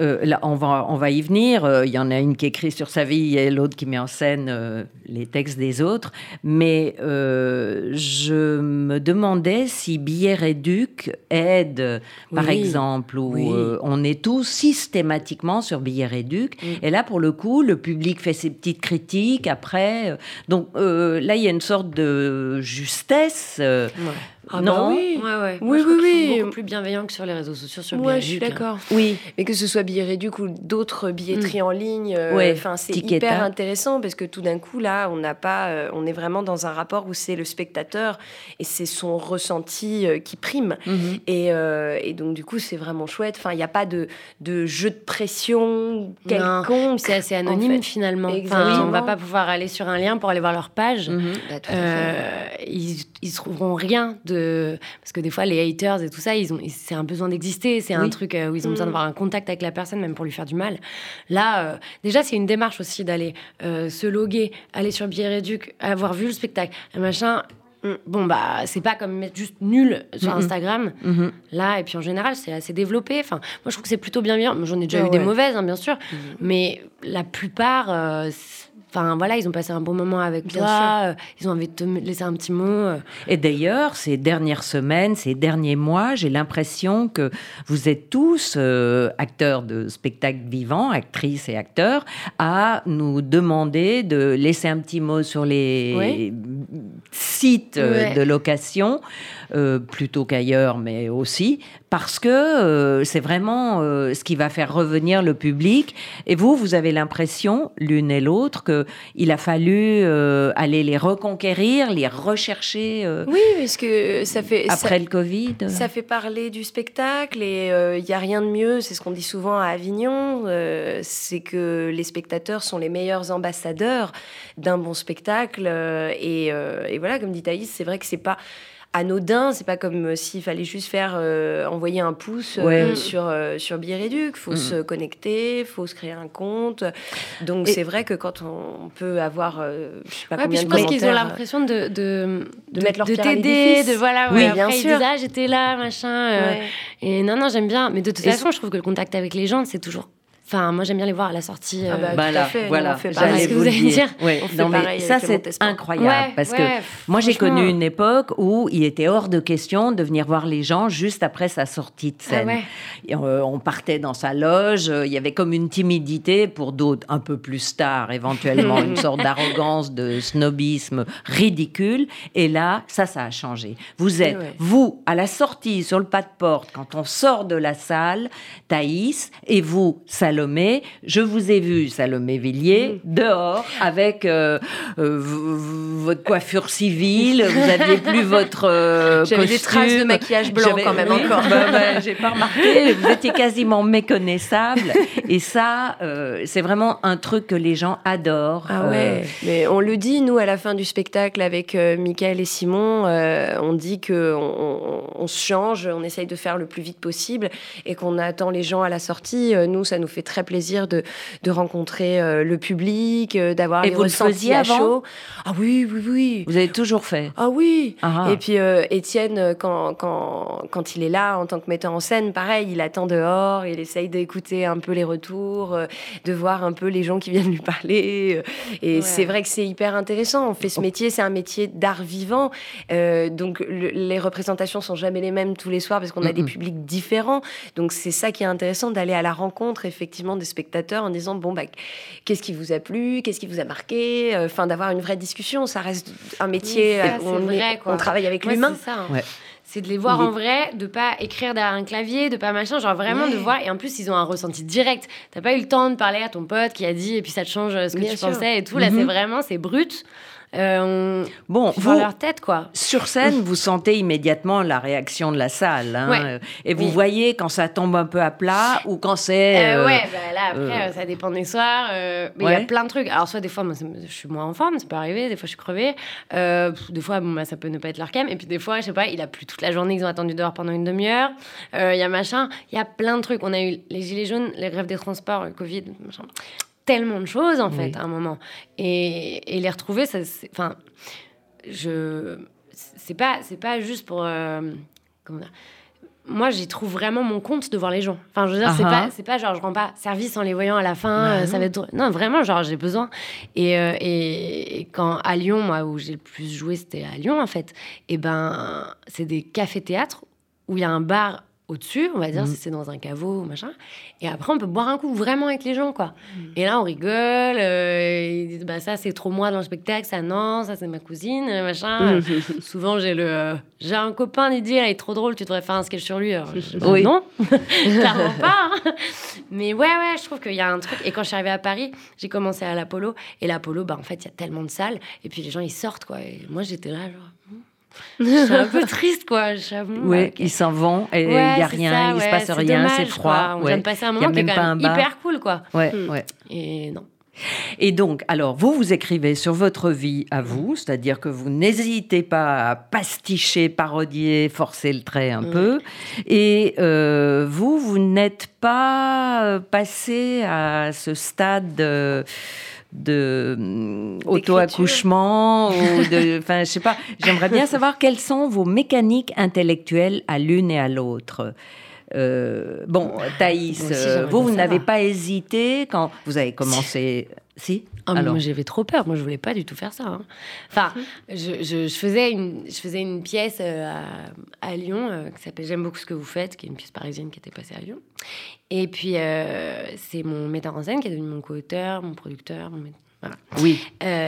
[SPEAKER 2] euh, là, on va, on va y venir. Euh, Il y en a une qui écrit sur sa vie et l'autre qui met en scène euh, les textes des autres. Mais je me demandais si Billet Réduc aide, par
[SPEAKER 3] Oui.
[SPEAKER 2] exemple, où
[SPEAKER 3] Oui.
[SPEAKER 2] on est tous systématiquement sur Billet Réduc.
[SPEAKER 3] Mm.
[SPEAKER 2] Et là, pour le coup, le public fait ses petites critiques après. donc là, il y a une sorte de justesse.
[SPEAKER 3] Ah
[SPEAKER 2] non
[SPEAKER 3] bah oui.
[SPEAKER 4] Ouais, ouais.
[SPEAKER 3] Oui,
[SPEAKER 4] Moi, je crois
[SPEAKER 3] oui,
[SPEAKER 4] qu'ils sont
[SPEAKER 3] oui.
[SPEAKER 4] beaucoup plus bienveillants que sur les réseaux sociaux, sur
[SPEAKER 3] Ouais, je suis d'accord.
[SPEAKER 2] Oui.
[SPEAKER 3] Mais que ce soit billet réduc ou d'autres billetteries en ligne, euh,
[SPEAKER 2] Ouais,
[SPEAKER 3] enfin c'est
[SPEAKER 2] Ticketa.
[SPEAKER 3] hyper intéressant parce que tout d'un coup là, on n'a pas, euh, on est vraiment dans un rapport où c'est le spectateur et c'est son ressenti euh, qui prime.
[SPEAKER 2] Mhm.
[SPEAKER 3] Et, euh, et donc du coup c'est vraiment chouette. Enfin il n'y a pas de, de jeu de pression quelconque.
[SPEAKER 4] C'est assez anonyme
[SPEAKER 3] en fait.
[SPEAKER 4] finalement. Enfin, on va pas pouvoir aller sur un lien pour aller voir leur page.
[SPEAKER 2] Mhm.
[SPEAKER 3] Bah.
[SPEAKER 4] Euh, ils, ils trouveront rien de parce que des fois les haters et tout ça ils ont c'est un besoin d'exister c'est un truc euh, où ils ont besoin
[SPEAKER 3] Mm.
[SPEAKER 4] d'avoir un contact avec la personne même pour lui faire du mal là euh, déjà c'est une démarche aussi d'aller euh, se loguer aller sur Billet Réduc avoir vu le spectacle machin
[SPEAKER 3] Mm.
[SPEAKER 4] Bon, bah, c'est pas comme mettre juste nul sur. Instagram.
[SPEAKER 2] Mhm.
[SPEAKER 4] Là, et puis en général, c'est assez développé. Enfin, moi, je trouve que c'est plutôt bien bien. J'en ai déjà
[SPEAKER 3] Ah
[SPEAKER 4] eu des mauvaises, hein, bien sûr.
[SPEAKER 3] Mhm.
[SPEAKER 4] Mais la plupart, euh, c'est- enfin, voilà, ils ont passé un bon moment avec
[SPEAKER 3] Bien
[SPEAKER 4] toi. euh, ils ont envie de te laisser un petit mot. euh.
[SPEAKER 2] Et d'ailleurs, ces dernières semaines, ces derniers mois, j'ai l'impression que vous êtes tous euh, acteurs de spectacles vivants, actrices et acteurs, à nous demander de laisser un petit mot sur les site
[SPEAKER 4] Ouais.
[SPEAKER 2] de location, euh, plutôt qu'ailleurs, mais aussi, parce que euh, c'est vraiment euh, ce qui va faire revenir le public. Et vous, vous avez l'impression, l'une et l'autre, qu'il a fallu aller les reconquérir, les rechercher
[SPEAKER 3] Oui, parce que ça fait. ça-
[SPEAKER 2] après le Covid.
[SPEAKER 3] Ça fait parler du spectacle et il n'y a rien de mieux, c'est ce qu'on dit souvent à Avignon, c'est que les spectateurs sont les meilleurs ambassadeurs d'un bon spectacle. et, et voilà, comme dit Thaïs, c'est vrai que c'est pas anodin, c'est pas comme euh, s'il fallait juste faire euh, envoyer un pouce euh,
[SPEAKER 2] Ouais.
[SPEAKER 3] sur, euh, sur Biréduc. faut
[SPEAKER 2] Mm.
[SPEAKER 3] se connecter, faut se créer un compte. Donc
[SPEAKER 2] Et-
[SPEAKER 3] c'est vrai que quand on peut avoir, euh, je sais pas
[SPEAKER 4] Ouais, puis
[SPEAKER 3] combien
[SPEAKER 4] je
[SPEAKER 3] de
[SPEAKER 4] pense qu'ils ont l'impression de, de,
[SPEAKER 3] de mettre leur
[SPEAKER 4] de t'aider, de voilà,
[SPEAKER 3] Oui,
[SPEAKER 4] ouais,
[SPEAKER 3] bien
[SPEAKER 4] après, ils
[SPEAKER 3] sûr.
[SPEAKER 4] disent, ah, j'étais là, machin. euh,
[SPEAKER 3] Ouais.
[SPEAKER 4] Et non, non, j'aime bien. Mais de toute
[SPEAKER 2] Et
[SPEAKER 4] façon, je trouve que le contact avec les gens, c'est toujours. Enfin, moi, j'aime bien les voir à la sortie.
[SPEAKER 3] Ah
[SPEAKER 4] euh,
[SPEAKER 3] bah, tout à
[SPEAKER 2] Voilà,
[SPEAKER 3] fait, nous,
[SPEAKER 2] voilà,
[SPEAKER 3] on fait
[SPEAKER 2] j'allais
[SPEAKER 3] pareil.
[SPEAKER 4] Ce que
[SPEAKER 2] vous le dire.
[SPEAKER 4] dire.
[SPEAKER 2] Ouais,
[SPEAKER 3] On fait
[SPEAKER 2] non, mais
[SPEAKER 3] pareil
[SPEAKER 2] ça c'est incroyable
[SPEAKER 4] Ouais,
[SPEAKER 2] parce que moi j'ai connu une époque où il était hors de question de venir voir les gens juste après sa sortie de
[SPEAKER 4] Ah
[SPEAKER 2] scène.
[SPEAKER 4] ouais.
[SPEAKER 2] Et, euh, on partait dans sa loge, euh, il y avait comme une timidité pour d'autres un peu plus stars éventuellement, une <laughs> sorte d'arrogance, de snobisme ridicule. Et là, ça, ça a changé. Vous êtes,
[SPEAKER 3] Ouais.
[SPEAKER 2] vous, à la sortie, sur le pas de porte, quand on sort de la salle, Thaïs, et vous, Salomé, je vous ai vu, Salomé Villiers, dehors, avec euh, euh, votre coiffure civile, vous aviez plus votre euh,
[SPEAKER 3] J'avais des traces de maquillage blanc quand même
[SPEAKER 2] oui,
[SPEAKER 3] encore.
[SPEAKER 2] bah, bah, J'ai pas remarqué, vous étiez quasiment méconnaissable. Et ça, euh, c'est vraiment un truc que les gens adorent.
[SPEAKER 3] Ah ouais, mais on le dit, nous, à la fin du spectacle avec Michael et Simon, on dit que on, on- on se change, on essaye de faire le plus vite possible et qu'on attend les gens à la sortie. Nous, ça nous fait très plaisir de, de rencontrer euh, le public, euh, d'avoir les
[SPEAKER 2] vous le
[SPEAKER 3] ressentis
[SPEAKER 2] faisiez
[SPEAKER 3] à
[SPEAKER 2] avant
[SPEAKER 3] chaud. Ah oui, oui, oui.
[SPEAKER 2] Vous avez toujours fait.
[SPEAKER 3] Ah oui
[SPEAKER 2] Ah.
[SPEAKER 3] Et puis euh, Étienne, euh, quand, quand, quand il est là en tant que metteur en scène, pareil, il attend dehors, il essaye d'écouter un peu les retours, de voir un peu les gens qui viennent lui parler. et
[SPEAKER 4] Ouais.
[SPEAKER 3] c'est vrai que c'est hyper intéressant. On fait ce métier, c'est un métier d'art vivant. donc le- les représentations sont jamais les mêmes tous les soirs parce qu'on a des
[SPEAKER 2] Mhm.
[SPEAKER 3] publics différents. Donc c'est ça qui est intéressant d'aller à la rencontre effectivement des spectateurs en disant bon bah qu'est-ce qui vous a plu, qu'est-ce qui vous a marqué, euh, enfin d'avoir une vraie discussion. Ça reste un métier
[SPEAKER 4] ça,
[SPEAKER 3] où
[SPEAKER 4] c'est
[SPEAKER 3] on, est-
[SPEAKER 4] vrai, quoi.
[SPEAKER 3] on travaille avec l'humain.
[SPEAKER 4] c'est ça, hein.
[SPEAKER 2] Ouais.
[SPEAKER 4] C'est de les voir
[SPEAKER 2] est-
[SPEAKER 4] en vrai, de pas écrire derrière un clavier, de pas machin, genre vraiment
[SPEAKER 3] Ouais.
[SPEAKER 4] de voir. Et en plus, ils ont un ressenti direct. T'as pas eu le temps de parler à ton pote qui a dit, et puis ça te change euh, ce que
[SPEAKER 3] Bien
[SPEAKER 4] tu
[SPEAKER 3] sûr.
[SPEAKER 4] pensais et tout. Là,
[SPEAKER 2] Mhm.
[SPEAKER 4] c'est vraiment, c'est brut. Euh,
[SPEAKER 2] Bon, vous,
[SPEAKER 4] leur tête, quoi.
[SPEAKER 2] sur scène, vous sentez immédiatement la réaction de la salle. hein,
[SPEAKER 4] Ouais.
[SPEAKER 2] Et vous
[SPEAKER 4] Oui.
[SPEAKER 2] voyez quand ça tombe un peu à plat ou quand c'est.
[SPEAKER 4] Euh,
[SPEAKER 2] euh,
[SPEAKER 4] ouais, bah là après, ça dépend des soirs. mais il y a plein de trucs. Alors, soit des fois, moi, je suis moins en forme, ça peut arriver. Des fois, je suis crevée. Des fois, bon, bah, ça peut ne pas être leur cam. Et puis, des fois, je sais pas, il a plu toute la journée, ils ont attendu dehors pendant une demi-heure. Il y a machin. Il y a plein de trucs. On a eu les gilets jaunes, les grèves des transports, le Covid, machin. Tellement de choses, en fait,
[SPEAKER 2] Oui.
[SPEAKER 4] à un moment. Et, et les retrouver, ça, c'est- enfin, je. C'est pas, c'est pas juste pour. euh, comment dire moi, j'y trouve vraiment mon compte de voir les gens. Enfin, je veux dire, c'est
[SPEAKER 2] Ah
[SPEAKER 4] pas,
[SPEAKER 2] ah.
[SPEAKER 4] c'est pas genre je rends pas service en les voyant à la fin,
[SPEAKER 2] Bah
[SPEAKER 4] euh, ça va être non vraiment genre j'ai besoin. Et, euh, et, et quand à Lyon, moi où j'ai le plus joué, c'était à Lyon en fait. Et ben c'est des cafés théâtres où il y a un bar au-dessus, on va dire,
[SPEAKER 2] Mhm.
[SPEAKER 4] si c'est dans un caveau ou machin. Et après, on peut boire un coup vraiment avec les gens, quoi.
[SPEAKER 2] Mhm.
[SPEAKER 4] Et là, on rigole. euh, ils disent, bah, ça, c'est trop moi dans le spectacle. Ça, non, ça, c'est ma cousine, euh, machin. <laughs> Souvent, j'ai le. euh, j'ai un copain, Didier, il est trop drôle, tu devrais faire un sketch sur lui. Alors, je-
[SPEAKER 2] Oui.
[SPEAKER 4] Non, <laughs> clairement pas. hein. Mais ouais, ouais, je trouve qu'il y a un truc. Et quand je suis arrivée à Paris, j'ai commencé à l'Apollo. Et l'Apollo, bah, en fait, il y a tellement de salles. Et puis les gens, ils sortent, quoi. Et moi, j'étais là, genre. Hmm. Suis un <laughs> peu triste, quoi. Je suis, ah, bon,
[SPEAKER 2] Oui,
[SPEAKER 4] bah, ok.
[SPEAKER 2] ils s'en vont et il
[SPEAKER 4] Ouais,
[SPEAKER 2] n'y a
[SPEAKER 4] c'est
[SPEAKER 2] rien,
[SPEAKER 4] ça,
[SPEAKER 2] il ne se
[SPEAKER 4] ouais,
[SPEAKER 2] passe
[SPEAKER 4] c'est
[SPEAKER 2] rien, c'est froid.
[SPEAKER 4] On
[SPEAKER 2] ouais.
[SPEAKER 4] vient de passer un moment qui est quand même hyper cool, quoi.
[SPEAKER 2] Ouais, ouais.
[SPEAKER 4] Et non.
[SPEAKER 2] Et donc, alors, vous, vous écrivez sur votre vie à vous, c'est-à-dire que vous n'hésitez pas à pasticher, parodier, forcer le trait un
[SPEAKER 4] Ouais.
[SPEAKER 2] peu. Et euh, vous, vous n'êtes pas passé à ce stade euh, de hum, auto-accouchement ou de... Enfin, je sais pas. J'aimerais bien savoir quelles sont vos mécaniques intellectuelles à l'une et à l'autre. Euh, bon, Thaïs, euh, vous, vous n'avez pas hésité quand vous avez commencé... Si
[SPEAKER 4] Ah,
[SPEAKER 2] Alors.
[SPEAKER 4] moi j'avais trop peur, moi je voulais pas du tout faire ça. hein. Enfin, je, je- je faisais une, je faisais une pièce euh, à, à Lyon euh, qui s'appelle J'aime beaucoup ce que vous faites, qui est une pièce parisienne qui était passée à Lyon. Et puis euh, c'est mon metteur en scène qui est devenu mon co-auteur, mon producteur, mon voilà.
[SPEAKER 2] Oui.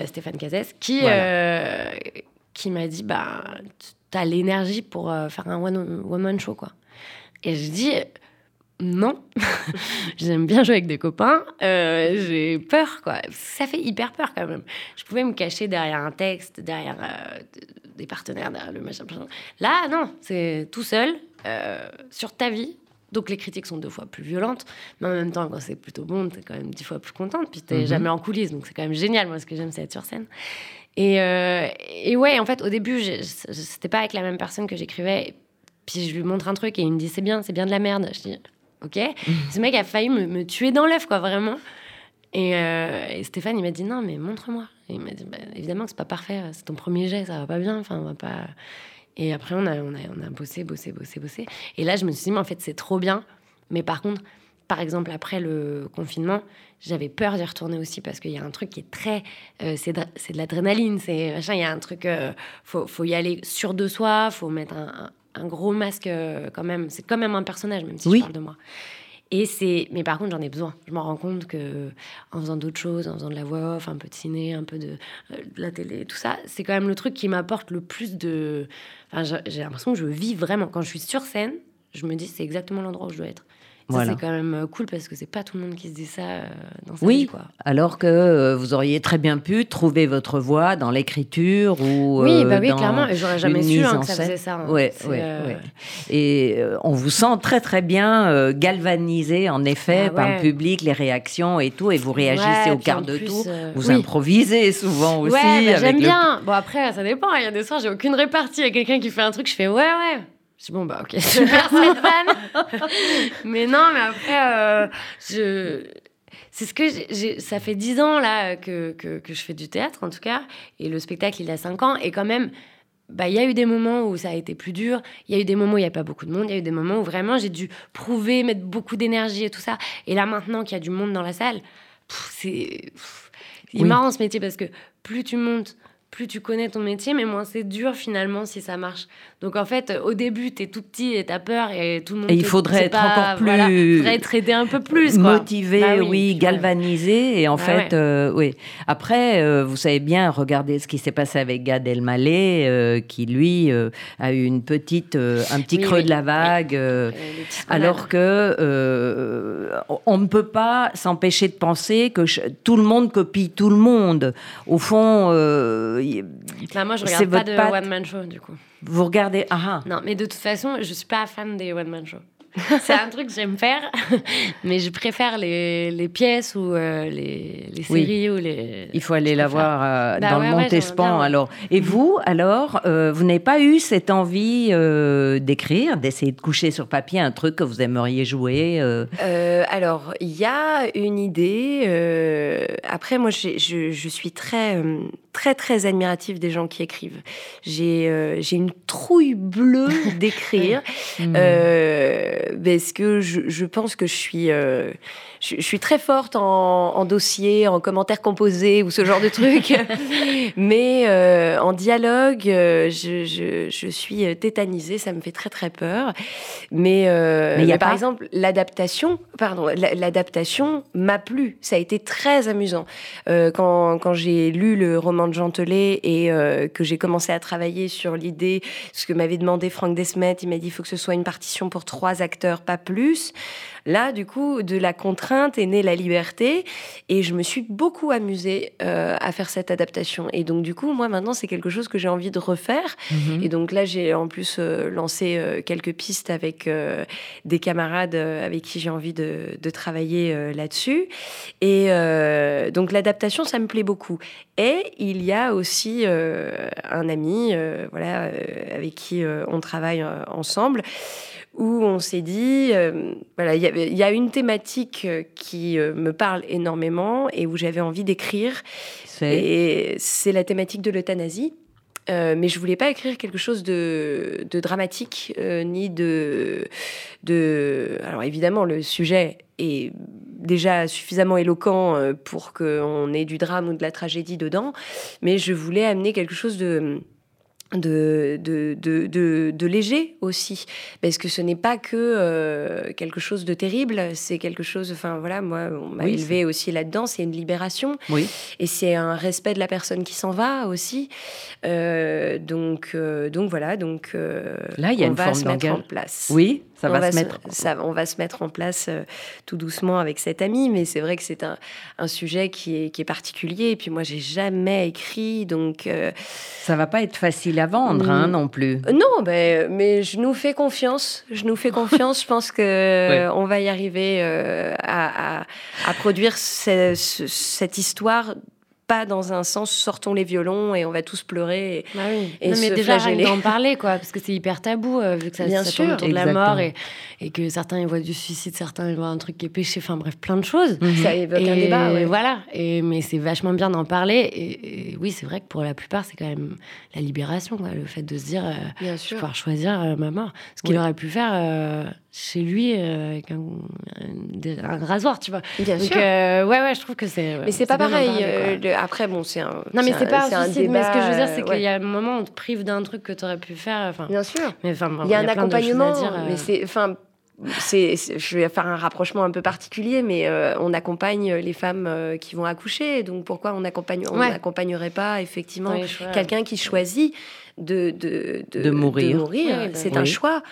[SPEAKER 4] Stéphane Cazès, qui,
[SPEAKER 2] Voilà.
[SPEAKER 4] qui m'a dit bah t'as l'énergie pour faire un one woman show quoi. Et je dis non, <laughs> j'aime bien jouer avec des copains, euh, j'ai peur, quoi. Ça fait hyper peur quand même. Je pouvais me cacher derrière un texte, derrière euh, des partenaires, derrière le machin. Là, non, c'est tout seul, euh, sur ta vie. Donc les critiques sont deux fois plus violentes, mais en même temps, quand c'est plutôt bon, t'es quand même dix fois plus contente, puis t'es mhm. jamais en coulisses, donc c'est quand même génial. Moi, ce que j'aime, c'est être sur scène. Et, et ouais, en fait, au début, c'était pas avec la même personne que j'écrivais. Puis je lui montre un truc et il me dit c'est bien, c'est bien de la merde. Je dis ok? Ce mec a failli me, tuer dans l'œuf, quoi, vraiment. Euh, et, Stéphane, il m'a dit non, mais montre-moi. il m'a dit bah, évidemment que c'est pas parfait, c'est ton premier jet, ça va pas bien, enfin, on va pas. Et après, on a, on, a, on a bossé, bossé, bossé, bossé. Et là, je me suis dit, mais en fait, c'est trop bien. Mais par contre, par exemple, après le confinement, j'avais peur d'y retourner aussi parce qu'il y a un truc qui est très. Euh, c'est de, de l'adrénaline, c'est machin. Il y a un truc. Euh, faut, faut y aller sûr de soi, faut mettre un, un gros masque euh, quand même. C'est quand même un personnage, même si je parle de moi. Et c'est, mais par contre, j'en ai besoin. Je m'en rends compte que en faisant d'autres choses, en faisant de la voix off, un peu de ciné, un peu de, euh, la télé, tout ça, c'est quand même le truc qui m'apporte le plus de. Enfin, j'ai l'impression que je vis vraiment. Quand je suis sur scène, je me dis c'est exactement l'endroit où je dois être c'est quand même euh, cool parce que c'est pas tout le monde qui se dit ça euh, dans sa
[SPEAKER 2] oui,
[SPEAKER 4] vie. Quoi.
[SPEAKER 2] alors que euh, vous auriez très bien pu trouver votre voix dans l'écriture ou.
[SPEAKER 4] Oui, bah oui, clairement. Et j'aurais jamais su hein, que ça faisait ça.
[SPEAKER 2] Hein. Ouais, ouais, Et on vous sent très très bien galvanisé en effet ah par le public, les réactions et tout, et vous réagissez au quart de tout. Vous improvisez souvent aussi.
[SPEAKER 4] Ouais, bah, j'aime bien. Bon après, ça dépend. Il y a des soirs, j'ai aucune répartie. Il y a quelqu'un qui fait un truc, je fais ouais, ouais. Je bon, bah ok, super cette <laughs> mais non, mais après, euh, je... c'est ce que j'ai. Ça fait dix ans là que, que, que, je fais du théâtre, en tout cas. Et le spectacle, il a cinq ans. Et quand même, bah, il y a eu des moments où ça a été plus dur. Il y a eu des moments où il n'y a pas beaucoup de monde. Il y a eu des moments où vraiment j'ai dû prouver, mettre beaucoup d'énergie et tout ça. Et là, maintenant qu'il y a du monde dans la salle, c'est. Il est marrant ce métier parce que plus tu montes, plus tu connais ton métier, mais moins c'est dur finalement si ça marche. Donc en fait, au début, tu es tout petit et tu as peur et tout le monde.
[SPEAKER 2] Et il faudrait être encore plus. Voilà,
[SPEAKER 4] faudrait être aidé un peu plus. Quoi.
[SPEAKER 2] Motivé, bah oui, galvanisé. Et en bah fait, euh, oui. Après, euh, vous savez bien, regardez ce qui s'est passé avec Gad Elmaleh, euh, qui lui a eu une petite, un petit creux de la vague. alors que on ne peut pas s'empêcher de penser que tout le monde copie tout le monde. Au fond
[SPEAKER 4] bah, moi, je regarde pas de one-man show, du coup.
[SPEAKER 2] Vous regardez... Ah, ah,
[SPEAKER 4] Non, mais de toute façon, je suis pas fan des one-man shows. <laughs> c'est un truc que j'aime faire, <laughs> mais je préfère les, les pièces ou euh, les, les, séries ou les.
[SPEAKER 2] Il faut aller la voir euh, bah dans le Montespan alors. Et vous, alors, euh, vous n'avez pas eu cette envie d'écrire, d'essayer de coucher sur papier un truc que vous aimeriez jouer
[SPEAKER 3] Alors, il y a une idée. après, moi, je, je, suis très très très admirative des gens qui écrivent. J'ai j'ai une trouille bleue d'écrire. <laughs> Hmm. Euh, parce que je, je, pense que je suis, euh, je, suis très forte en, en, dossier, en commentaires composés ou ce genre de trucs. <laughs> Mais euh, en dialogue, je, je, je, suis tétanisée, ça me fait très très peur. Mais, mais, y a par exemple, l'adaptation, pardon, l'adaptation m'a plu. Ça a été très amusant. quand, quand j'ai lu le roman de Jean Telet et que j'ai commencé à travailler sur l'idée, ce que m'avait demandé Franck Desmet, il m'a dit il faut que ce soit une partition pour trois acteurs, pas plus. Là, du coup, de la contrainte est née la liberté et je me suis beaucoup amusée euh, à faire cette adaptation. Et donc, du coup, moi, maintenant, c'est quelque chose que j'ai envie de refaire. Mhm. Et donc là, j'ai en plus euh, lancé euh, quelques pistes avec des camarades avec qui j'ai envie de, de travailler là-dessus. Et donc, l'adaptation, ça me plaît beaucoup. Et il y a aussi un ami, voilà, avec qui on travaille ensemble où on s'est dit, euh, voilà, il y, a une thématique euh, qui euh, me parle énormément et où j'avais envie d'écrire. Et c'est la thématique de l'euthanasie. mais je voulais pas écrire quelque chose de, dramatique ni de, de. Alors évidemment, le sujet est déjà suffisamment éloquent pour qu'on ait du drame ou de la tragédie dedans, mais je voulais amener quelque chose de de, de, de, de, léger aussi. Parce que ce n'est pas que euh, quelque chose de terrible, c'est quelque chose, enfin voilà, moi, on m'a élevé aussi là-dedans, c'est une libération.
[SPEAKER 2] Oui.
[SPEAKER 3] Et c'est un respect de la personne qui s'en va aussi. Euh, donc, euh, donc voilà, donc
[SPEAKER 2] là, il y a
[SPEAKER 3] on
[SPEAKER 2] une
[SPEAKER 3] va
[SPEAKER 2] forme
[SPEAKER 3] se mettre en place.
[SPEAKER 2] Oui, ça va, se mettre.
[SPEAKER 3] Ça, on va se mettre en place tout doucement avec cet ami, mais c'est vrai que c'est un, un, sujet qui est, qui est particulier. Et puis moi, j'ai jamais écrit, donc.
[SPEAKER 2] ça va pas être facile à vendre, hein, mm. non plus.
[SPEAKER 3] Non, mais, mais je nous fais confiance. Je nous fais confiance. je pense que <laughs> on va y arriver à, à, à, produire cette histoire pas dans un sens sortons les violons et on va tous pleurer et,
[SPEAKER 4] bah oui. et non, mais déjà d'en parler quoi parce que c'est hyper tabou euh, vu que ça,
[SPEAKER 3] Bien
[SPEAKER 4] ça
[SPEAKER 3] sûr,
[SPEAKER 4] tourne autour de la mort et, et, que certains ils voient du suicide certains ils voient un truc qui est péché enfin bref plein de choses
[SPEAKER 3] ça évoque un débat ouais.
[SPEAKER 4] voilà et mais c'est vachement bien d'en parler et, oui c'est vrai que pour la plupart c'est quand même la libération quoi, le fait de se dire euh,
[SPEAKER 3] Bien sûr.
[SPEAKER 4] pouvoir choisir euh, ma mort ce qu'il oui. aurait pu faire euh, chez lui euh, avec un, un, un, rasoir, tu vois.
[SPEAKER 3] Bien
[SPEAKER 4] Donc,
[SPEAKER 3] sûr.
[SPEAKER 4] Euh, ouais, ouais, je trouve que c'est.
[SPEAKER 3] Mais c'est pas pareil. Euh, le, après, bon, c'est un.
[SPEAKER 4] Non, mais c'est pas un, suicide.
[SPEAKER 3] débat,
[SPEAKER 4] mais ce que je veux dire, c'est
[SPEAKER 3] ouais.
[SPEAKER 4] qu'il y a un moment où on te prive d'un truc que tu aurais pu faire.
[SPEAKER 3] Bien sûr.
[SPEAKER 4] Mais enfin,
[SPEAKER 3] il y a un accompagnement,
[SPEAKER 4] dire,
[SPEAKER 3] mais c'est, enfin. C'est, je vais faire un rapprochement un peu particulier, mais euh, on accompagne les femmes euh, qui vont accoucher. Donc pourquoi on accompagne, on n'accompagnerait pas effectivement
[SPEAKER 4] oui,
[SPEAKER 3] quelqu'un qui choisit de, de,
[SPEAKER 2] de, de mourir.
[SPEAKER 3] De mourir.
[SPEAKER 4] Oui, bah,
[SPEAKER 3] c'est
[SPEAKER 4] oui.
[SPEAKER 3] un choix.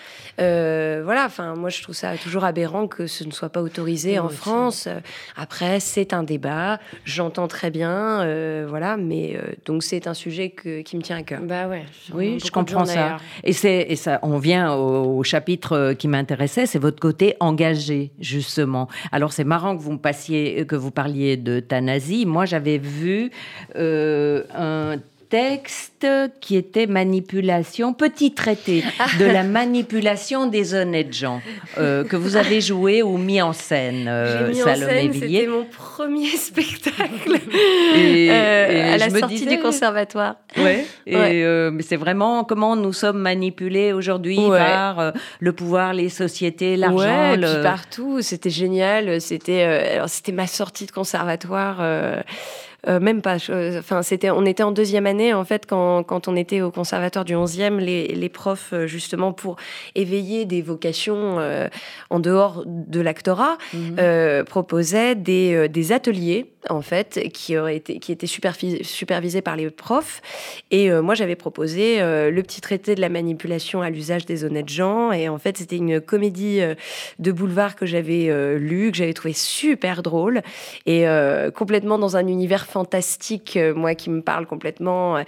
[SPEAKER 3] Euh, voilà, enfin, moi je trouve ça toujours aberrant que ce ne soit pas autorisé
[SPEAKER 4] Oui,
[SPEAKER 3] en
[SPEAKER 4] aussi.
[SPEAKER 3] France. Après, c'est un débat, j'entends très bien, euh, voilà, mais euh, donc c'est un sujet que, qui me tient à cœur.
[SPEAKER 4] Bah ouais.
[SPEAKER 2] Oui, je comprends ça. Et, c'est, et ça, on vient au, au chapitre qui m'intéressait, c'est votre côté engagé, justement. Alors c'est marrant que vous me passiez, que vous parliez d'euthanasie. Moi, j'avais vu euh, un texte qui était manipulation, petit traité de la <laughs> manipulation des honnêtes gens euh, que vous avez joué ou mis en scène, euh,
[SPEAKER 3] J'ai mis
[SPEAKER 2] Salomé
[SPEAKER 3] en scène,
[SPEAKER 2] Villiers.
[SPEAKER 3] C'était mon premier <laughs> spectacle
[SPEAKER 2] Et,
[SPEAKER 3] euh,
[SPEAKER 2] et
[SPEAKER 3] à la sortie
[SPEAKER 2] disais-
[SPEAKER 3] du conservatoire.
[SPEAKER 2] Ouais. Et
[SPEAKER 3] Ouais.
[SPEAKER 2] euh, mais c'est vraiment comment nous sommes manipulés aujourd'hui
[SPEAKER 3] Ouais.
[SPEAKER 2] par le pouvoir, les sociétés, l'argent.
[SPEAKER 3] Ouais, et
[SPEAKER 2] le-
[SPEAKER 3] puis partout, c'était génial. C'était, c'était ma sortie de conservatoire. Euh, euh, même pas. je- Enfin, c'était, on était en deuxième année en fait quand, quand on était au conservatoire du 11e, les, les profs euh, justement pour éveiller des vocations euh, en dehors de l'actorat
[SPEAKER 2] Mhm.
[SPEAKER 3] euh, proposaient des, euh, des ateliers en fait qui auraient été qui étaient supervi- supervisés par les profs. Et euh, moi, j'avais proposé euh, le petit traité de la manipulation à l'usage des honnêtes gens. Et en fait, c'était une comédie euh, de boulevard que j'avais euh, lue, que j'avais trouvé super drôle et euh, complètement dans un univers fantastique, euh, moi qui me parle complètement.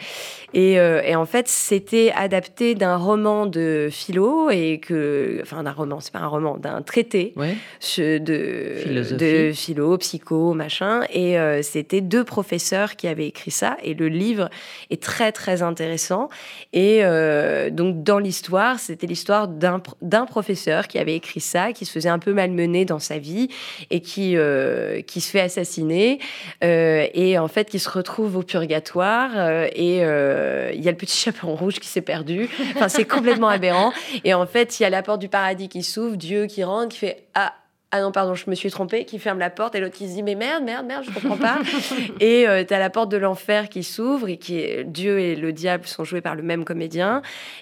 [SPEAKER 3] Et, euh, et en fait, c'était adapté d'un roman de philo et que, enfin, d'un roman, c'est pas un roman, d'un traité
[SPEAKER 2] Ouais.
[SPEAKER 3] de
[SPEAKER 2] Philosophie.
[SPEAKER 3] de philo, psycho, machin. Et euh, c'était deux professeurs qui avaient écrit ça. Et le livre est très, très intéressant. Et euh, donc, dans l'histoire, c'était l'histoire d'un pro- d'un professeur qui avait écrit ça, qui se faisait un peu malmener dans sa vie et qui, euh, qui se fait assassiner. euh, et en fait, qui se retrouve au purgatoire. euh, et euh, il y a le petit <laughs> chaperon rouge qui s'est perdu. Enfin, c'est complètement <laughs> aberrant. Et en fait, il y a la porte du paradis qui s'ouvre, Dieu qui rentre, qui fait Ah, ah non, pardon, je me suis trompée, qui ferme la porte, et l'autre qui se dit Mais merde, merde, merde, je comprends pas. <laughs> et euh, t'as la porte de l'enfer qui s'ouvre, et qui est, Dieu et le diable sont joués par le même comédien.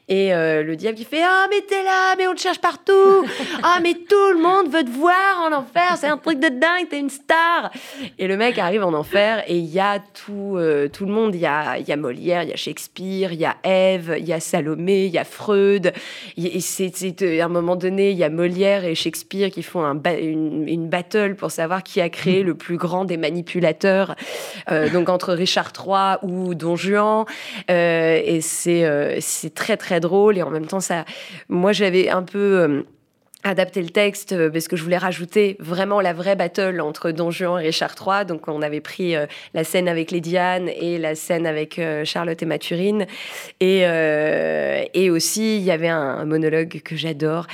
[SPEAKER 3] Et euh, le diable qui fait Ah, mais t'es là, mais on te cherche partout. <laughs> Ah, mais tout le monde veut te voir en enfer, c'est un truc de dingue, t'es une star. Et le mec arrive en enfer, et il y a tout, euh, tout le monde. Il y a, y a Molière, il y a Shakespeare, il y a Ève, il y a Salomé, il y a Freud. Et c'est, c'est, euh, à un moment donné, il y a Molière et Shakespeare qui font un une, battle pour savoir qui a créé le plus grand des manipulateurs. Euh, donc entre Richard III ou Don Juan. Euh, et c'est, euh, c'est très très drôle. Et en même temps, ça, moi j'avais un peu. Adapté le texte euh, parce que je voulais rajouter vraiment la vraie battle entre Don Juan et Richard III. Donc on avait pris euh, la scène avec les Diane et la scène avec euh, Charlotte et Mathurine. Et, euh, et aussi, il y avait un, un monologue que j'adore,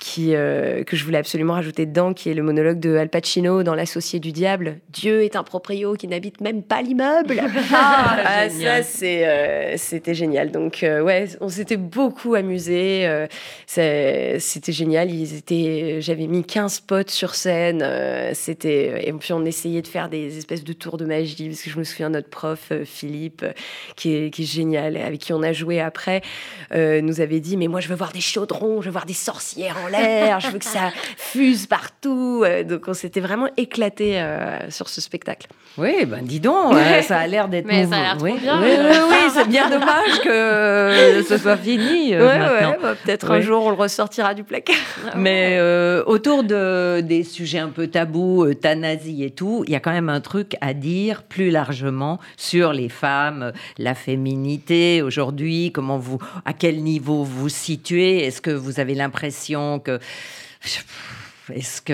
[SPEAKER 3] qui, que je voulais absolument rajouter dedans, qui est le monologue de Al Pacino dans L'Associé du Diable. Dieu est un proprio qui n'habite même pas l'immeuble. <laughs> Ah, ça, c'est, c'était génial. Donc, ouais, on s'était beaucoup amusé. c'était génial. Ils ils étaient, j'avais mis 15 potes sur scène. c'était, et puis on essayait de faire des espèces de tours de magie, parce que je me souviens, notre prof, Philippe, qui est, qui est génial, avec qui on a joué après, nous avait dit Mais moi, je veux voir des chaudrons, je veux voir des sorcières en l'air, je veux que ça <laughs> fuse partout. donc on s'était vraiment éclaté sur ce spectacle.
[SPEAKER 2] Oui, ben dis donc, <laughs> ça a l'air d'être
[SPEAKER 4] Mais ça a l'air trop
[SPEAKER 2] oui.
[SPEAKER 4] bien.
[SPEAKER 2] Oui, oui, oui, c'est bien dommage que <laughs> ce soit fini. euh,
[SPEAKER 3] Ouais,
[SPEAKER 2] maintenant.
[SPEAKER 3] ouais, bah, peut-être un jour on le ressortira du placard. <laughs>
[SPEAKER 2] Mais euh, autour de, des sujets un peu tabous, euh, euthanasie et tout, il y a quand même un truc à dire plus largement sur les femmes, euh, la féminité aujourd'hui, comment vous, à quel niveau vous vous situez Est-ce que vous avez l'impression que est-ce que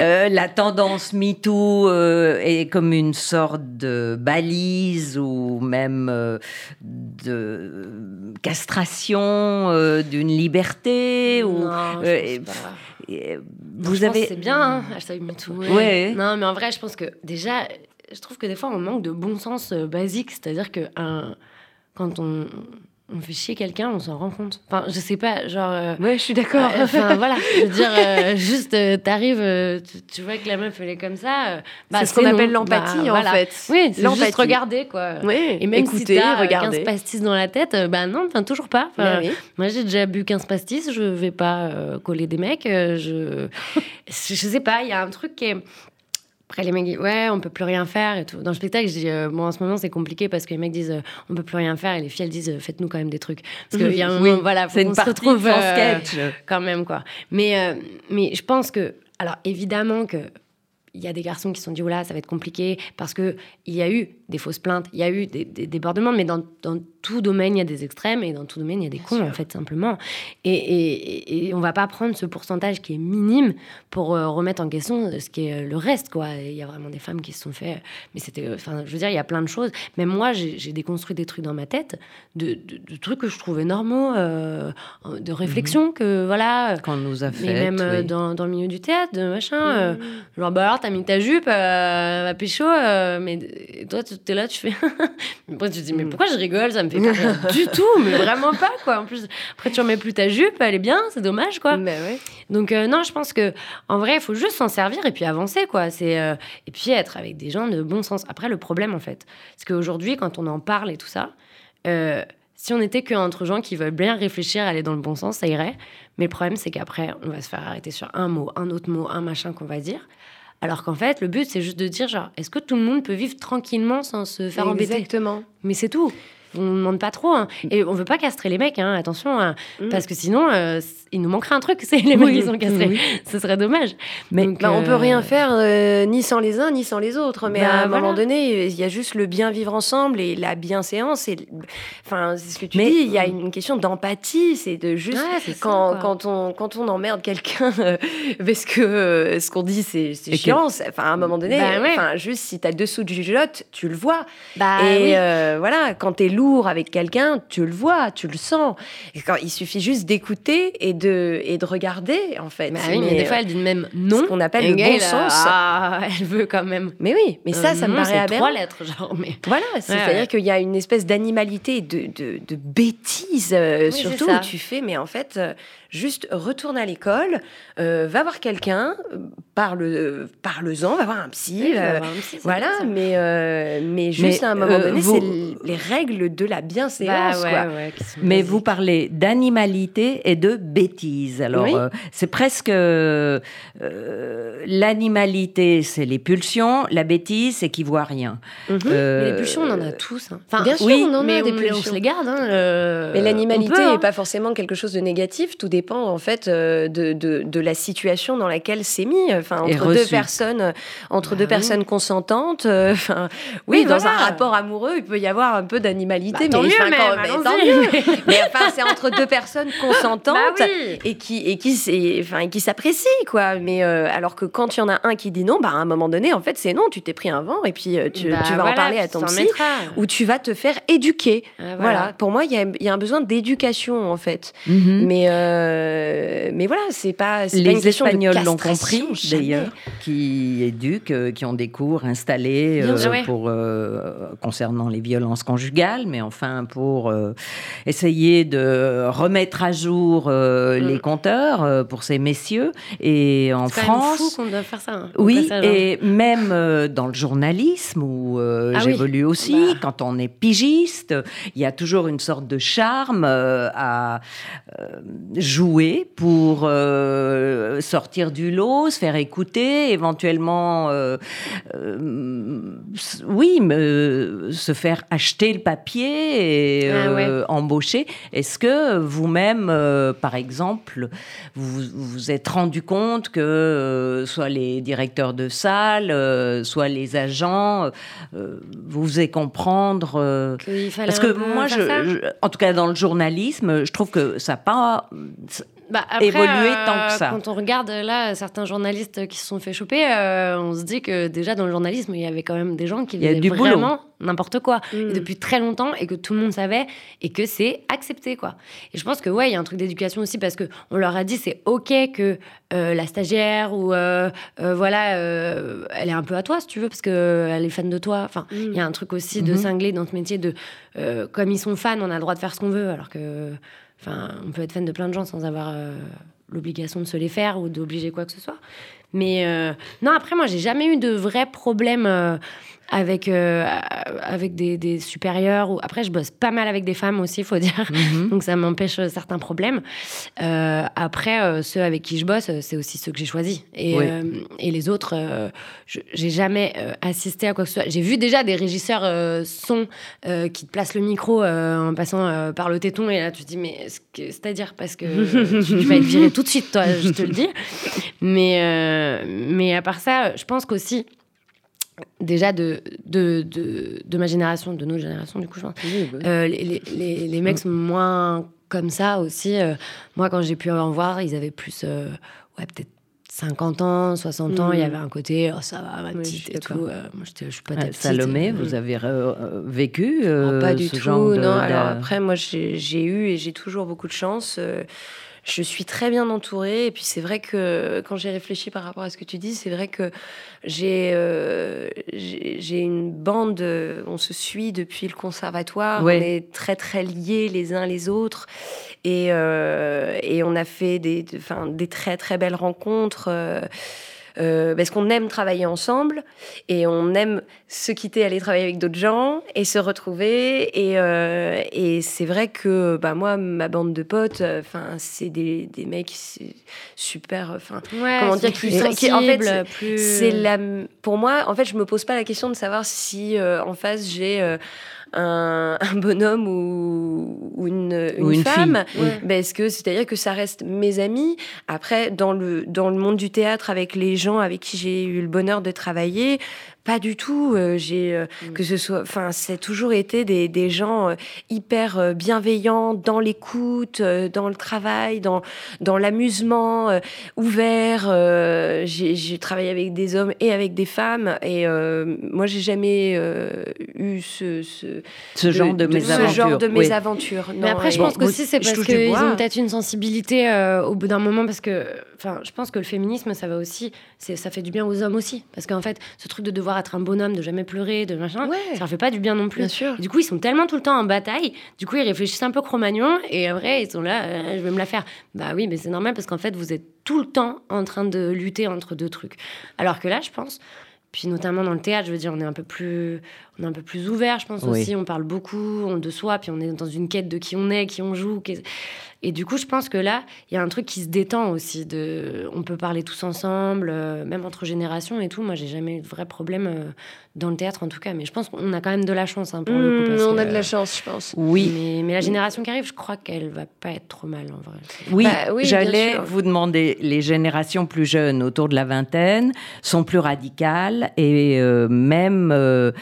[SPEAKER 2] euh, la tendance MeToo euh, est comme une sorte de balise ou même euh, de castration euh, d'une liberté ou
[SPEAKER 4] Non, je
[SPEAKER 2] euh,
[SPEAKER 4] pense pas.
[SPEAKER 2] et,
[SPEAKER 4] Non,
[SPEAKER 2] vous
[SPEAKER 4] je pense
[SPEAKER 2] avez
[SPEAKER 4] c'est bien, hein, hashtag MeToo.
[SPEAKER 2] Ouais.
[SPEAKER 4] Non, mais en vrai, je pense que déjà, je trouve que des fois, on manque de bon sens euh, basique. C'est-à-dire que un, quand on, on fait chier quelqu'un, on s'en rend compte. Enfin, je sais pas, genre. euh,
[SPEAKER 3] Ouais, je suis d'accord.
[SPEAKER 4] euh, Enfin, <laughs> voilà, je veux dire, euh, juste, euh, t'arrives, euh, tu, tu vois que la meuf, elle est comme ça. euh, bah,
[SPEAKER 3] c'est ce qu'on appelle l'empathie,
[SPEAKER 4] Bah,
[SPEAKER 3] en
[SPEAKER 4] voilà.
[SPEAKER 3] fait.
[SPEAKER 4] Oui, c'est
[SPEAKER 3] L'empathie.
[SPEAKER 4] juste regarder, quoi.
[SPEAKER 3] Oui,
[SPEAKER 4] Et même
[SPEAKER 3] écouter,
[SPEAKER 4] si t'as euh,
[SPEAKER 3] regarder.
[SPEAKER 4] 15 pastis dans la tête, euh, bah non, enfin, toujours pas. Enfin,
[SPEAKER 3] Bah oui.
[SPEAKER 4] Moi, j'ai déjà bu 15 pastis, je vais pas euh, coller des mecs. euh, je... <laughs> je sais pas, il y a un truc qui est. Après, les mecs disent, ouais, on peut plus rien faire et tout. Dans le spectacle, je dis, euh, bon, en ce moment, c'est compliqué parce que les mecs disent, euh, on peut plus rien faire et les filles, elles disent, euh, faites-nous quand même des trucs. Parce qu'il <laughs> y a un
[SPEAKER 2] Oui,
[SPEAKER 4] moment, voilà, faut
[SPEAKER 2] c'est une
[SPEAKER 4] qu'on se retrouve
[SPEAKER 2] son
[SPEAKER 4] euh,
[SPEAKER 2] sketch.
[SPEAKER 4] quand même, quoi. Mais, mais je pense que, alors évidemment que il y a des garçons qui se sont dit, oula, ça va être compliqué, parce que il y a eu des fausses plaintes, il y a eu des, des débordements, mais dans, dans tout domaine, il y a des extrêmes, et dans tout domaine, il y a des cons, en fait, simplement. Et, et, et on va pas prendre ce pourcentage qui est minime pour euh, remettre en question ce qui est euh, le reste, quoi. Il y a vraiment des femmes qui se sont fait... Mais c'était... euh, Enfin, je veux dire, il y a plein de choses. Même moi, j'ai déconstruit des trucs dans ma tête, de, de- de trucs que je trouvais normaux, euh, de réflexion, que, voilà...
[SPEAKER 2] qu'on nous a fait
[SPEAKER 4] Mais même euh, dans, dans le milieu du théâtre, de machin. euh, genre, bah alors, t'as mis ta jupe, euh, ma pécho, euh, mais toi, tu es là, tu fais. mais après, tu te dis, mais pourquoi je rigole? Ça me fait pas rire du tout, mais <laughs> vraiment pas, quoi. En plus, après, tu remets plus ta jupe, elle est bien, c'est dommage, quoi.
[SPEAKER 3] Ouais.
[SPEAKER 4] Donc, euh, non, je pense que en vrai, il faut juste s'en servir et puis avancer, quoi. C'est, euh, et puis être avec des gens de bon sens. Après, le problème, en fait, c'est qu'aujourd'hui, quand on en parle et tout ça, euh, si on était que entre gens qui veulent bien réfléchir, aller dans le bon sens, ça irait. Mais le problème, c'est qu'après, on va se faire arrêter sur un mot, un autre mot, un machin qu'on va dire. Alors qu'en fait, le but, c'est juste de dire, genre, est-ce que tout le monde peut vivre tranquillement sans se faire embêter?
[SPEAKER 3] Exactement.
[SPEAKER 4] Mais c'est tout. On ne demande pas trop. hein. Et on veut pas castrer les mecs, hein, attention. hein,
[SPEAKER 3] Mm.
[SPEAKER 4] Parce que sinon, euh, il nous manquerait un truc, <laughs> c'est les mecs qui sont castrés.
[SPEAKER 2] oui.
[SPEAKER 4] Ce serait dommage.
[SPEAKER 2] Mais
[SPEAKER 4] Donc,
[SPEAKER 3] Bah, on peut
[SPEAKER 4] euh,
[SPEAKER 3] rien faire euh, ni sans les uns ni sans les autres. Mais
[SPEAKER 4] Bah,
[SPEAKER 3] à un
[SPEAKER 4] voilà.
[SPEAKER 3] moment donné, il y a juste le bien vivre ensemble et la bienséance. Et enfin, c'est ce que tu
[SPEAKER 2] Mais-
[SPEAKER 3] dis. Il y a une question d'empathie. C'est de juste
[SPEAKER 4] Ouais, c'est ça,
[SPEAKER 3] quand, quand on quand on emmerde quelqu'un <laughs> parce que euh, ce qu'on dit c'est c'est
[SPEAKER 2] Et que-
[SPEAKER 3] chiant. Enfin, à un moment donné,
[SPEAKER 4] Bah, ouais.
[SPEAKER 3] enfin juste si t'as dessous du jugeote, tu le vois.
[SPEAKER 4] Bah,
[SPEAKER 3] et
[SPEAKER 4] oui.
[SPEAKER 3] euh, voilà, quand t'es lourd avec quelqu'un, tu le vois, tu le sens. Et quand, il suffit juste d'écouter et de, et de regarder, en fait.
[SPEAKER 4] Bah oui, mais, des fois, elle dit même non.
[SPEAKER 3] ce qu'on appelle le
[SPEAKER 4] gars,
[SPEAKER 3] bon
[SPEAKER 4] a-
[SPEAKER 3] sens.
[SPEAKER 4] Ah, <laughs> elle veut quand même.
[SPEAKER 3] Mais oui, mais ça,
[SPEAKER 4] Euh,
[SPEAKER 3] ça me
[SPEAKER 4] non,
[SPEAKER 3] paraît
[SPEAKER 4] c'est
[SPEAKER 3] aberrant.
[SPEAKER 4] trois lettres, genre. Mais...
[SPEAKER 3] Voilà, c'est-à-dire
[SPEAKER 4] ouais.
[SPEAKER 3] qu'il y a une espèce d'animalité, de, de, de bêtise, euh,
[SPEAKER 4] Oui,
[SPEAKER 3] surtout, où tu fais, mais en fait, euh, juste retourne à l'école, euh, va voir quelqu'un, euh, parle, euh, parle-en, va voir un psy.
[SPEAKER 4] Oui, bah, si, c'est
[SPEAKER 3] voilà, mais, mais juste
[SPEAKER 2] Mais,
[SPEAKER 3] à un moment donné, c'est les règles de la bienséance.
[SPEAKER 4] Bah,
[SPEAKER 3] quoi.
[SPEAKER 4] ouais, ouais, qui sont
[SPEAKER 2] Mais
[SPEAKER 4] basiques.
[SPEAKER 2] vous parlez d'animalité et de bêtise. Alors,
[SPEAKER 3] Oui.
[SPEAKER 2] euh, c'est presque euh, l'animalité, c'est les pulsions. La bêtise, c'est qu'ils voient rien.
[SPEAKER 3] Mhm.
[SPEAKER 2] Euh,
[SPEAKER 4] les pulsions, on en a tous. hein. Enfin,
[SPEAKER 3] Bien sûr,
[SPEAKER 4] oui,
[SPEAKER 3] on en a des
[SPEAKER 4] on,
[SPEAKER 3] pulsions.
[SPEAKER 4] on se les garde. Hein, euh,
[SPEAKER 3] Mais l'animalité n'est
[SPEAKER 4] hein.
[SPEAKER 3] pas forcément quelque chose de négatif. Tout dépend en fait euh, de, de, de la situation dans laquelle c'est mis. Enfin, entre deux personnes, entre
[SPEAKER 4] Bah
[SPEAKER 3] deux
[SPEAKER 4] oui.
[SPEAKER 3] personnes consentantes. euh, Enfin, oui,
[SPEAKER 4] Oui,
[SPEAKER 3] dans
[SPEAKER 4] voilà.
[SPEAKER 3] un rapport amoureux, il peut y avoir un peu d'animalité.
[SPEAKER 4] Bah, tant
[SPEAKER 3] mais,
[SPEAKER 4] mieux,
[SPEAKER 3] enfin,
[SPEAKER 4] même,
[SPEAKER 3] quand- mais
[SPEAKER 4] allons-y.
[SPEAKER 3] tant mieux. <laughs> mais enfin, c'est entre deux personnes consentantes.
[SPEAKER 4] Bah oui.
[SPEAKER 3] Et qui, et qui, s'est- enfin, et qui s'apprécient, quoi. Mais euh, alors que quand il y en a un qui dit non, bah, à un moment donné, en fait, c'est non, tu t'es pris un vent et puis euh, tu,
[SPEAKER 4] Bah,
[SPEAKER 3] tu vas en parler à ton psy ou tu vas te faire éduquer.
[SPEAKER 4] Ah,
[SPEAKER 3] Voilà. Pour moi, il y a, il y a un besoin d'éducation, en fait.
[SPEAKER 2] mhm.
[SPEAKER 3] Mais, euh, mais voilà, c'est pas, c'est pas une
[SPEAKER 2] Les Espagnols l'ont compris d'ailleurs, qui éduquent, euh, qui ont des cours installés euh, pour, euh, concernant les violences conjugales. Mais enfin pour essayer de remettre à jour les compteurs pour ces messieurs. Et en France,
[SPEAKER 4] fou qu'on doit faire ça. hein,
[SPEAKER 2] oui,
[SPEAKER 4] passage,
[SPEAKER 2] et même euh, dans le journalisme où euh,
[SPEAKER 4] Ah oui.
[SPEAKER 2] j'évolue aussi,
[SPEAKER 4] Bah.
[SPEAKER 2] quand on est pigiste, il y a toujours une sorte de charme euh, à euh, jouer pour euh, sortir du lot, se faire écouter, éventuellement, euh, euh, oui, me- se faire acheter le papier et
[SPEAKER 4] Ah ouais.
[SPEAKER 2] euh, embaucher. Est-ce que vous-même, euh, par exemple, vous vous êtes rendu compte que euh, soit les directeurs de salle, soit les agents, vous faisaient comprendre parce que moi, je, en tout cas dans le journalisme, je trouve que ça pas.
[SPEAKER 4] Bah, après,
[SPEAKER 2] évoluer
[SPEAKER 4] euh,
[SPEAKER 2] tant que ça.
[SPEAKER 4] Quand on regarde là certains journalistes qui se sont fait choper, euh, on se dit que déjà dans le journalisme, il y avait quand même des gens qui faisaient vraiment n'importe quoi
[SPEAKER 3] Mm.
[SPEAKER 4] et depuis très longtemps et que tout le monde savait et que c'est accepté quoi. Et je pense que ouais, il y a un truc d'éducation aussi parce que on leur a dit c'est ok que euh, la stagiaire ou euh, voilà, elle est un peu à toi si tu veux parce que elle est fan de toi. Enfin,
[SPEAKER 3] Mm.
[SPEAKER 4] il y a un truc aussi de
[SPEAKER 2] Mhm.
[SPEAKER 4] cinglé dans ce métier de comme ils sont fans, on a le droit de faire ce qu'on veut alors que on peut être fan de plein de gens sans avoir euh, l'obligation de se les faire ou d'obliger quoi que ce soit. Mais euh, non, après, moi, j'ai jamais eu de vrais problèmes euh, avec, euh, avec des, des supérieurs. Ou... Après, je bosse pas mal avec des femmes aussi, il faut dire.
[SPEAKER 2] Mhm. <laughs>
[SPEAKER 4] Donc, ça m'empêche euh, certains problèmes. Euh, après, euh, ceux avec qui je bosse, c'est aussi ceux que j'ai choisis. Et,
[SPEAKER 2] Oui.
[SPEAKER 4] et les autres, je- j'ai jamais assisté à quoi que ce soit. J'ai vu déjà des régisseurs son qui te placent le micro en passant par le téton. Et là, tu te dis, mais c'est-à-dire parce que tu vas être viré tout de suite, toi, je te le dis. <laughs> Mais, mais à part ça, je pense qu'aussi, déjà de, de, de, de ma génération, de notre génération, du coup, je pense, euh, les, les, les, mecs sont moins comme ça aussi. Euh, moi, quand j'ai pu en voir, ils avaient plus, euh, ouais, peut-être 50 ans, 60 ans. Il y
[SPEAKER 3] Mhm.
[SPEAKER 4] avait un côté, oh, ça va, ma
[SPEAKER 3] Oui,
[SPEAKER 4] petite
[SPEAKER 3] suis
[SPEAKER 4] et tout. Euh, moi, je suis pas
[SPEAKER 2] Ah,
[SPEAKER 4] ta petite.
[SPEAKER 2] Salomé,
[SPEAKER 4] Et-
[SPEAKER 2] vous avez euh, vécu euh,
[SPEAKER 3] pas du
[SPEAKER 2] ce
[SPEAKER 3] tout,
[SPEAKER 2] genre de-
[SPEAKER 3] non. Alors après, moi, j'ai j'ai eu et j'ai toujours beaucoup de chance. Euh, je suis très bien entourée. Et puis, c'est vrai que quand j'ai réfléchi par rapport à ce que tu dis, c'est vrai que j'ai euh, j'ai j'ai une bande. euh, On se suit depuis le conservatoire.
[SPEAKER 2] Ouais.
[SPEAKER 3] On est très, très liés les uns les autres. Et, euh, et on a fait des, de- enfin, des très, très belles rencontres. Euh, parce qu'on aime travailler ensemble et on aime se quitter, aller travailler avec d'autres gens et se retrouver. Et, euh, et c'est vrai que bah, moi, ma bande de potes, euh, enfin, c'est des, des mecs super. Enfin,
[SPEAKER 4] Ouais,
[SPEAKER 3] Comment dire,
[SPEAKER 4] plus
[SPEAKER 3] qui- en fait,
[SPEAKER 4] sensibles, plus...
[SPEAKER 3] c'est la. Pour moi, en fait, je me pose pas la question de savoir si euh, en face j'ai un, <laughs> un bonhomme ou, ou une,
[SPEAKER 2] Ou
[SPEAKER 3] une
[SPEAKER 2] une
[SPEAKER 3] femme.
[SPEAKER 2] fille, oui.
[SPEAKER 3] Ben, est-ce que c'est-à-dire que ça reste mes amis Après, dans le dans le monde du théâtre, avec les gens avec qui j'ai eu le bonheur de travailler, pas du tout. euh, j'ai euh,
[SPEAKER 4] Mm.
[SPEAKER 3] que ce soit, enfin, c'est toujours été des, des gens euh, hyper euh, bienveillants dans l'écoute, euh, dans le travail, dans dans l'amusement, euh, ouvert. euh, j'ai travaillé avec des hommes et avec des femmes, et euh, moi, j'ai jamais euh, eu ce ce,
[SPEAKER 2] ce genre de,
[SPEAKER 3] ce
[SPEAKER 2] mésaventures.
[SPEAKER 3] genre de
[SPEAKER 2] oui.
[SPEAKER 3] mésaventures.
[SPEAKER 4] Mais après, je pense
[SPEAKER 2] bon,
[SPEAKER 4] qu'aussi, c'est parce qu'ils ont peut-être une sensibilité euh, au bout d'un moment, parce que, enfin, je pense que le féminisme, ça va aussi, c'est- ça fait du bien aux hommes aussi. Parce qu'en fait, ce truc de devoir être un bonhomme, de jamais pleurer, de machin,
[SPEAKER 3] Ouais.
[SPEAKER 4] ça leur fait pas du bien non plus.
[SPEAKER 3] Bien sûr.
[SPEAKER 4] Du coup, ils sont tellement tout le temps en bataille. Du coup, ils réfléchissent un peu Cro-Magnon. Et après, ils sont là, euh, je vais me la faire. Bah oui, mais c'est normal parce qu'en fait, vous êtes tout le temps en train de lutter entre deux trucs. Alors que là, je pense, puis notamment dans le théâtre, je veux dire, on est un peu plus, on est un peu plus ouvert, je pense
[SPEAKER 2] Oui.
[SPEAKER 4] aussi. On parle beaucoup on- de soi, puis on est dans une quête de qui on est, qui on joue. Et du coup, je pense que là, il y a un truc qui se détend aussi. De, on peut parler tous ensemble, euh, même entre générations et tout. Moi, j'ai jamais eu de vrai problème euh, dans le théâtre, en tout cas. Mais je pense qu'on a quand même de la chance hein, pour le coup.
[SPEAKER 3] Mmh,
[SPEAKER 4] parce
[SPEAKER 3] on
[SPEAKER 4] que,
[SPEAKER 3] a de la chance, je pense.
[SPEAKER 2] Oui,
[SPEAKER 4] mais, mais la génération qui arrive, je crois qu'elle va pas être trop mal en vrai.
[SPEAKER 2] Oui,
[SPEAKER 3] Bah oui,
[SPEAKER 2] j'allais vous demander, les générations plus jeunes, autour de la vingtaine, sont plus radicales et euh, même euh,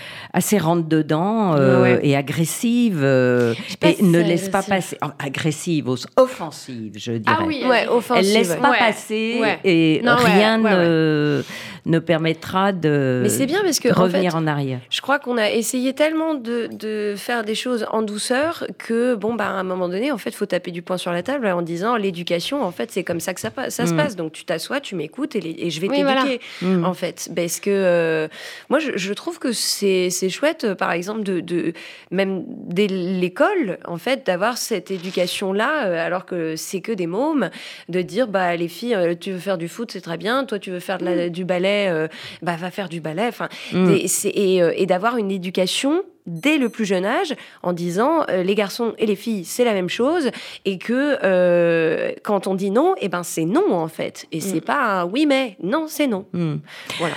[SPEAKER 2] assez rentre-dedans euh,
[SPEAKER 4] Ouais.
[SPEAKER 2] et agressives euh,
[SPEAKER 4] pas
[SPEAKER 2] et
[SPEAKER 4] si
[SPEAKER 2] ne
[SPEAKER 4] c'est
[SPEAKER 2] laissent pas passer, oh, agressives, os- offensives, je dirais.
[SPEAKER 3] Ouais,
[SPEAKER 2] Elles
[SPEAKER 3] offensive.
[SPEAKER 2] laissent pas
[SPEAKER 4] Ouais.
[SPEAKER 2] passer
[SPEAKER 4] Ouais.
[SPEAKER 2] et
[SPEAKER 4] Non, ouais,
[SPEAKER 2] rien
[SPEAKER 4] ouais, ouais.
[SPEAKER 2] ne, ne permettra de
[SPEAKER 3] Mais c'est bien parce que, en
[SPEAKER 2] revenir
[SPEAKER 3] fait,
[SPEAKER 2] en, arrière.
[SPEAKER 3] Je crois qu'on a essayé tellement de, de faire des choses en douceur que, bon, bah, à un moment donné, en fait, faut taper du poing sur la table en disant l'éducation, en fait, c'est comme ça que ça, se
[SPEAKER 2] Mm.
[SPEAKER 3] passe. Donc, tu t'assois, tu m'écoutes et, je vais
[SPEAKER 4] Oui,
[SPEAKER 3] t'éduquer,
[SPEAKER 4] voilà.
[SPEAKER 2] Mm.
[SPEAKER 3] en fait. Parce que euh, moi, je, je trouve que c'est chouette, euh, par exemple, de, de même dès l'école, en fait, d'avoir cette éducation-là, euh, alors que c'est que des mômes, de dire, bah, les filles, tu veux faire du foot, c'est très bien. Toi, tu veux faire de la- du ballet, euh, bah, va faire du ballet. Enfin,
[SPEAKER 2] Mm.
[SPEAKER 3] des- c'est- et, euh, et d'avoir une éducation dès le plus jeune âge en disant euh, les garçons et les filles c'est la même chose et que euh, quand on dit non et ben c'est non en fait et c'est pas un oui mais non c'est non
[SPEAKER 2] Mm.
[SPEAKER 3] voilà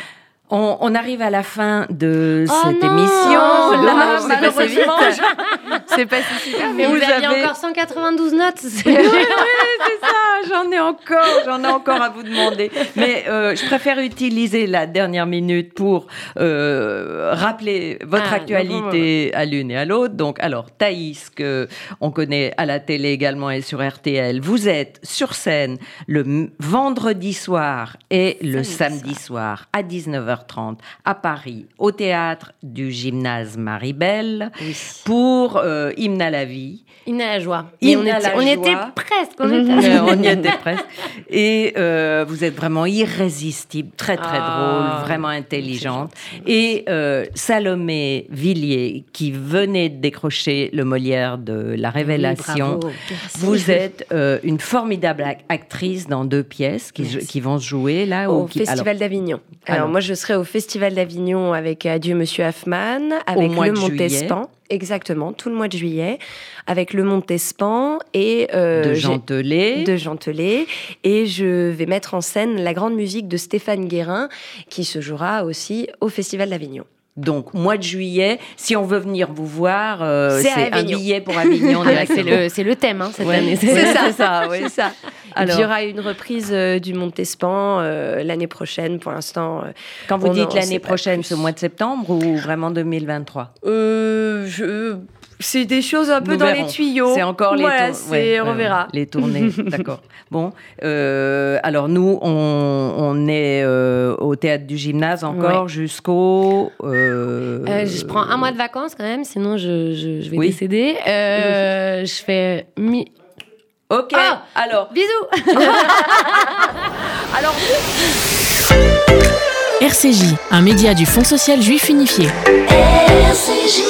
[SPEAKER 2] On, on arrive à la fin de
[SPEAKER 4] Oh
[SPEAKER 2] cette
[SPEAKER 4] non
[SPEAKER 2] émission.
[SPEAKER 4] Oh
[SPEAKER 3] c'est passé vite. c'est pas si super
[SPEAKER 4] Mais
[SPEAKER 2] vous
[SPEAKER 4] vous
[SPEAKER 2] avez-
[SPEAKER 4] encore 192 notes. c'est-
[SPEAKER 2] Oui, <laughs> c'est ça, j'en ai encore, j'en ai encore à vous demander. Mais euh, je préfère utiliser la dernière minute pour euh, rappeler votre
[SPEAKER 4] Ah,
[SPEAKER 2] actualité à l'une et à l'autre. Donc, alors, Thaïs, que on connaît à la télé également et sur RTL, vous êtes sur scène le vendredi soir et le samedi soir à 19h30 à Paris, au théâtre du gymnase Maribel, pour euh, Hymne à la vie.
[SPEAKER 4] Il n'a la joie. Mais on était,
[SPEAKER 2] la
[SPEAKER 4] on
[SPEAKER 2] joie.
[SPEAKER 4] était presque. On
[SPEAKER 3] Mhm.
[SPEAKER 4] était...
[SPEAKER 2] Euh, <laughs> on y était presque. Et euh, vous êtes vraiment irrésistible, très très
[SPEAKER 4] Ah,
[SPEAKER 2] drôle, vraiment intelligente. Et euh, Salomé Villiers, qui venait de décrocher le Molière de La Révélation. Vous êtes une formidable ac- actrice dans deux pièces qui, vont se jouer là.
[SPEAKER 3] au
[SPEAKER 2] qui-
[SPEAKER 3] Festival d'Avignon. Alors,
[SPEAKER 2] alors.
[SPEAKER 3] moi, je serai au Festival d'Avignon avec Adieu Monsieur Hoffman, avec le. Montespan. Exactement, tout le mois de juillet, avec le Montespan et euh,
[SPEAKER 2] de
[SPEAKER 3] j'ai-
[SPEAKER 2] Jean Telet.
[SPEAKER 3] de Jean Telet. Et je vais mettre en scène la grande musique de Stéphane Guérin, qui se jouera aussi au Festival d'Avignon.
[SPEAKER 2] Donc, mois de juillet, si on veut venir vous voir, euh,
[SPEAKER 3] C'est
[SPEAKER 2] un
[SPEAKER 3] Avignon.
[SPEAKER 2] billet pour Avignon.
[SPEAKER 4] Ah, c'est le, thème hein, cette
[SPEAKER 2] Ouais.
[SPEAKER 4] année.
[SPEAKER 2] C'est
[SPEAKER 3] ça, <laughs>
[SPEAKER 2] ça, oui.
[SPEAKER 3] c'est ça.
[SPEAKER 2] Alors-
[SPEAKER 3] il y aura une reprise euh, du Montespan euh, l'année prochaine. Pour l'instant,
[SPEAKER 2] Quand vous dites l'année prochaine, ce mois de septembre ou vraiment 2023
[SPEAKER 3] euh, je- c'est des choses un peu
[SPEAKER 2] Nous
[SPEAKER 3] dans
[SPEAKER 2] verrons.
[SPEAKER 3] les tuyaux.
[SPEAKER 2] C'est encore les
[SPEAKER 3] Voilà,
[SPEAKER 2] tour- ouais,
[SPEAKER 3] on
[SPEAKER 2] ouais,
[SPEAKER 3] verra.
[SPEAKER 2] ouais, Les tournées, <laughs> d'accord. Bon, euh, alors nous, on, on est euh, au théâtre du gymnase encore jusqu'au. euh,
[SPEAKER 4] Euh, je prends un mois de vacances quand même, sinon je, je, je vais
[SPEAKER 2] Oui.
[SPEAKER 4] décéder. Euh, <laughs> je fais mi...
[SPEAKER 2] Ok.
[SPEAKER 4] Ah
[SPEAKER 2] alors,
[SPEAKER 4] Bisous <laughs>
[SPEAKER 5] RCJ, un média du Fonds social juif unifié.
[SPEAKER 6] RCJ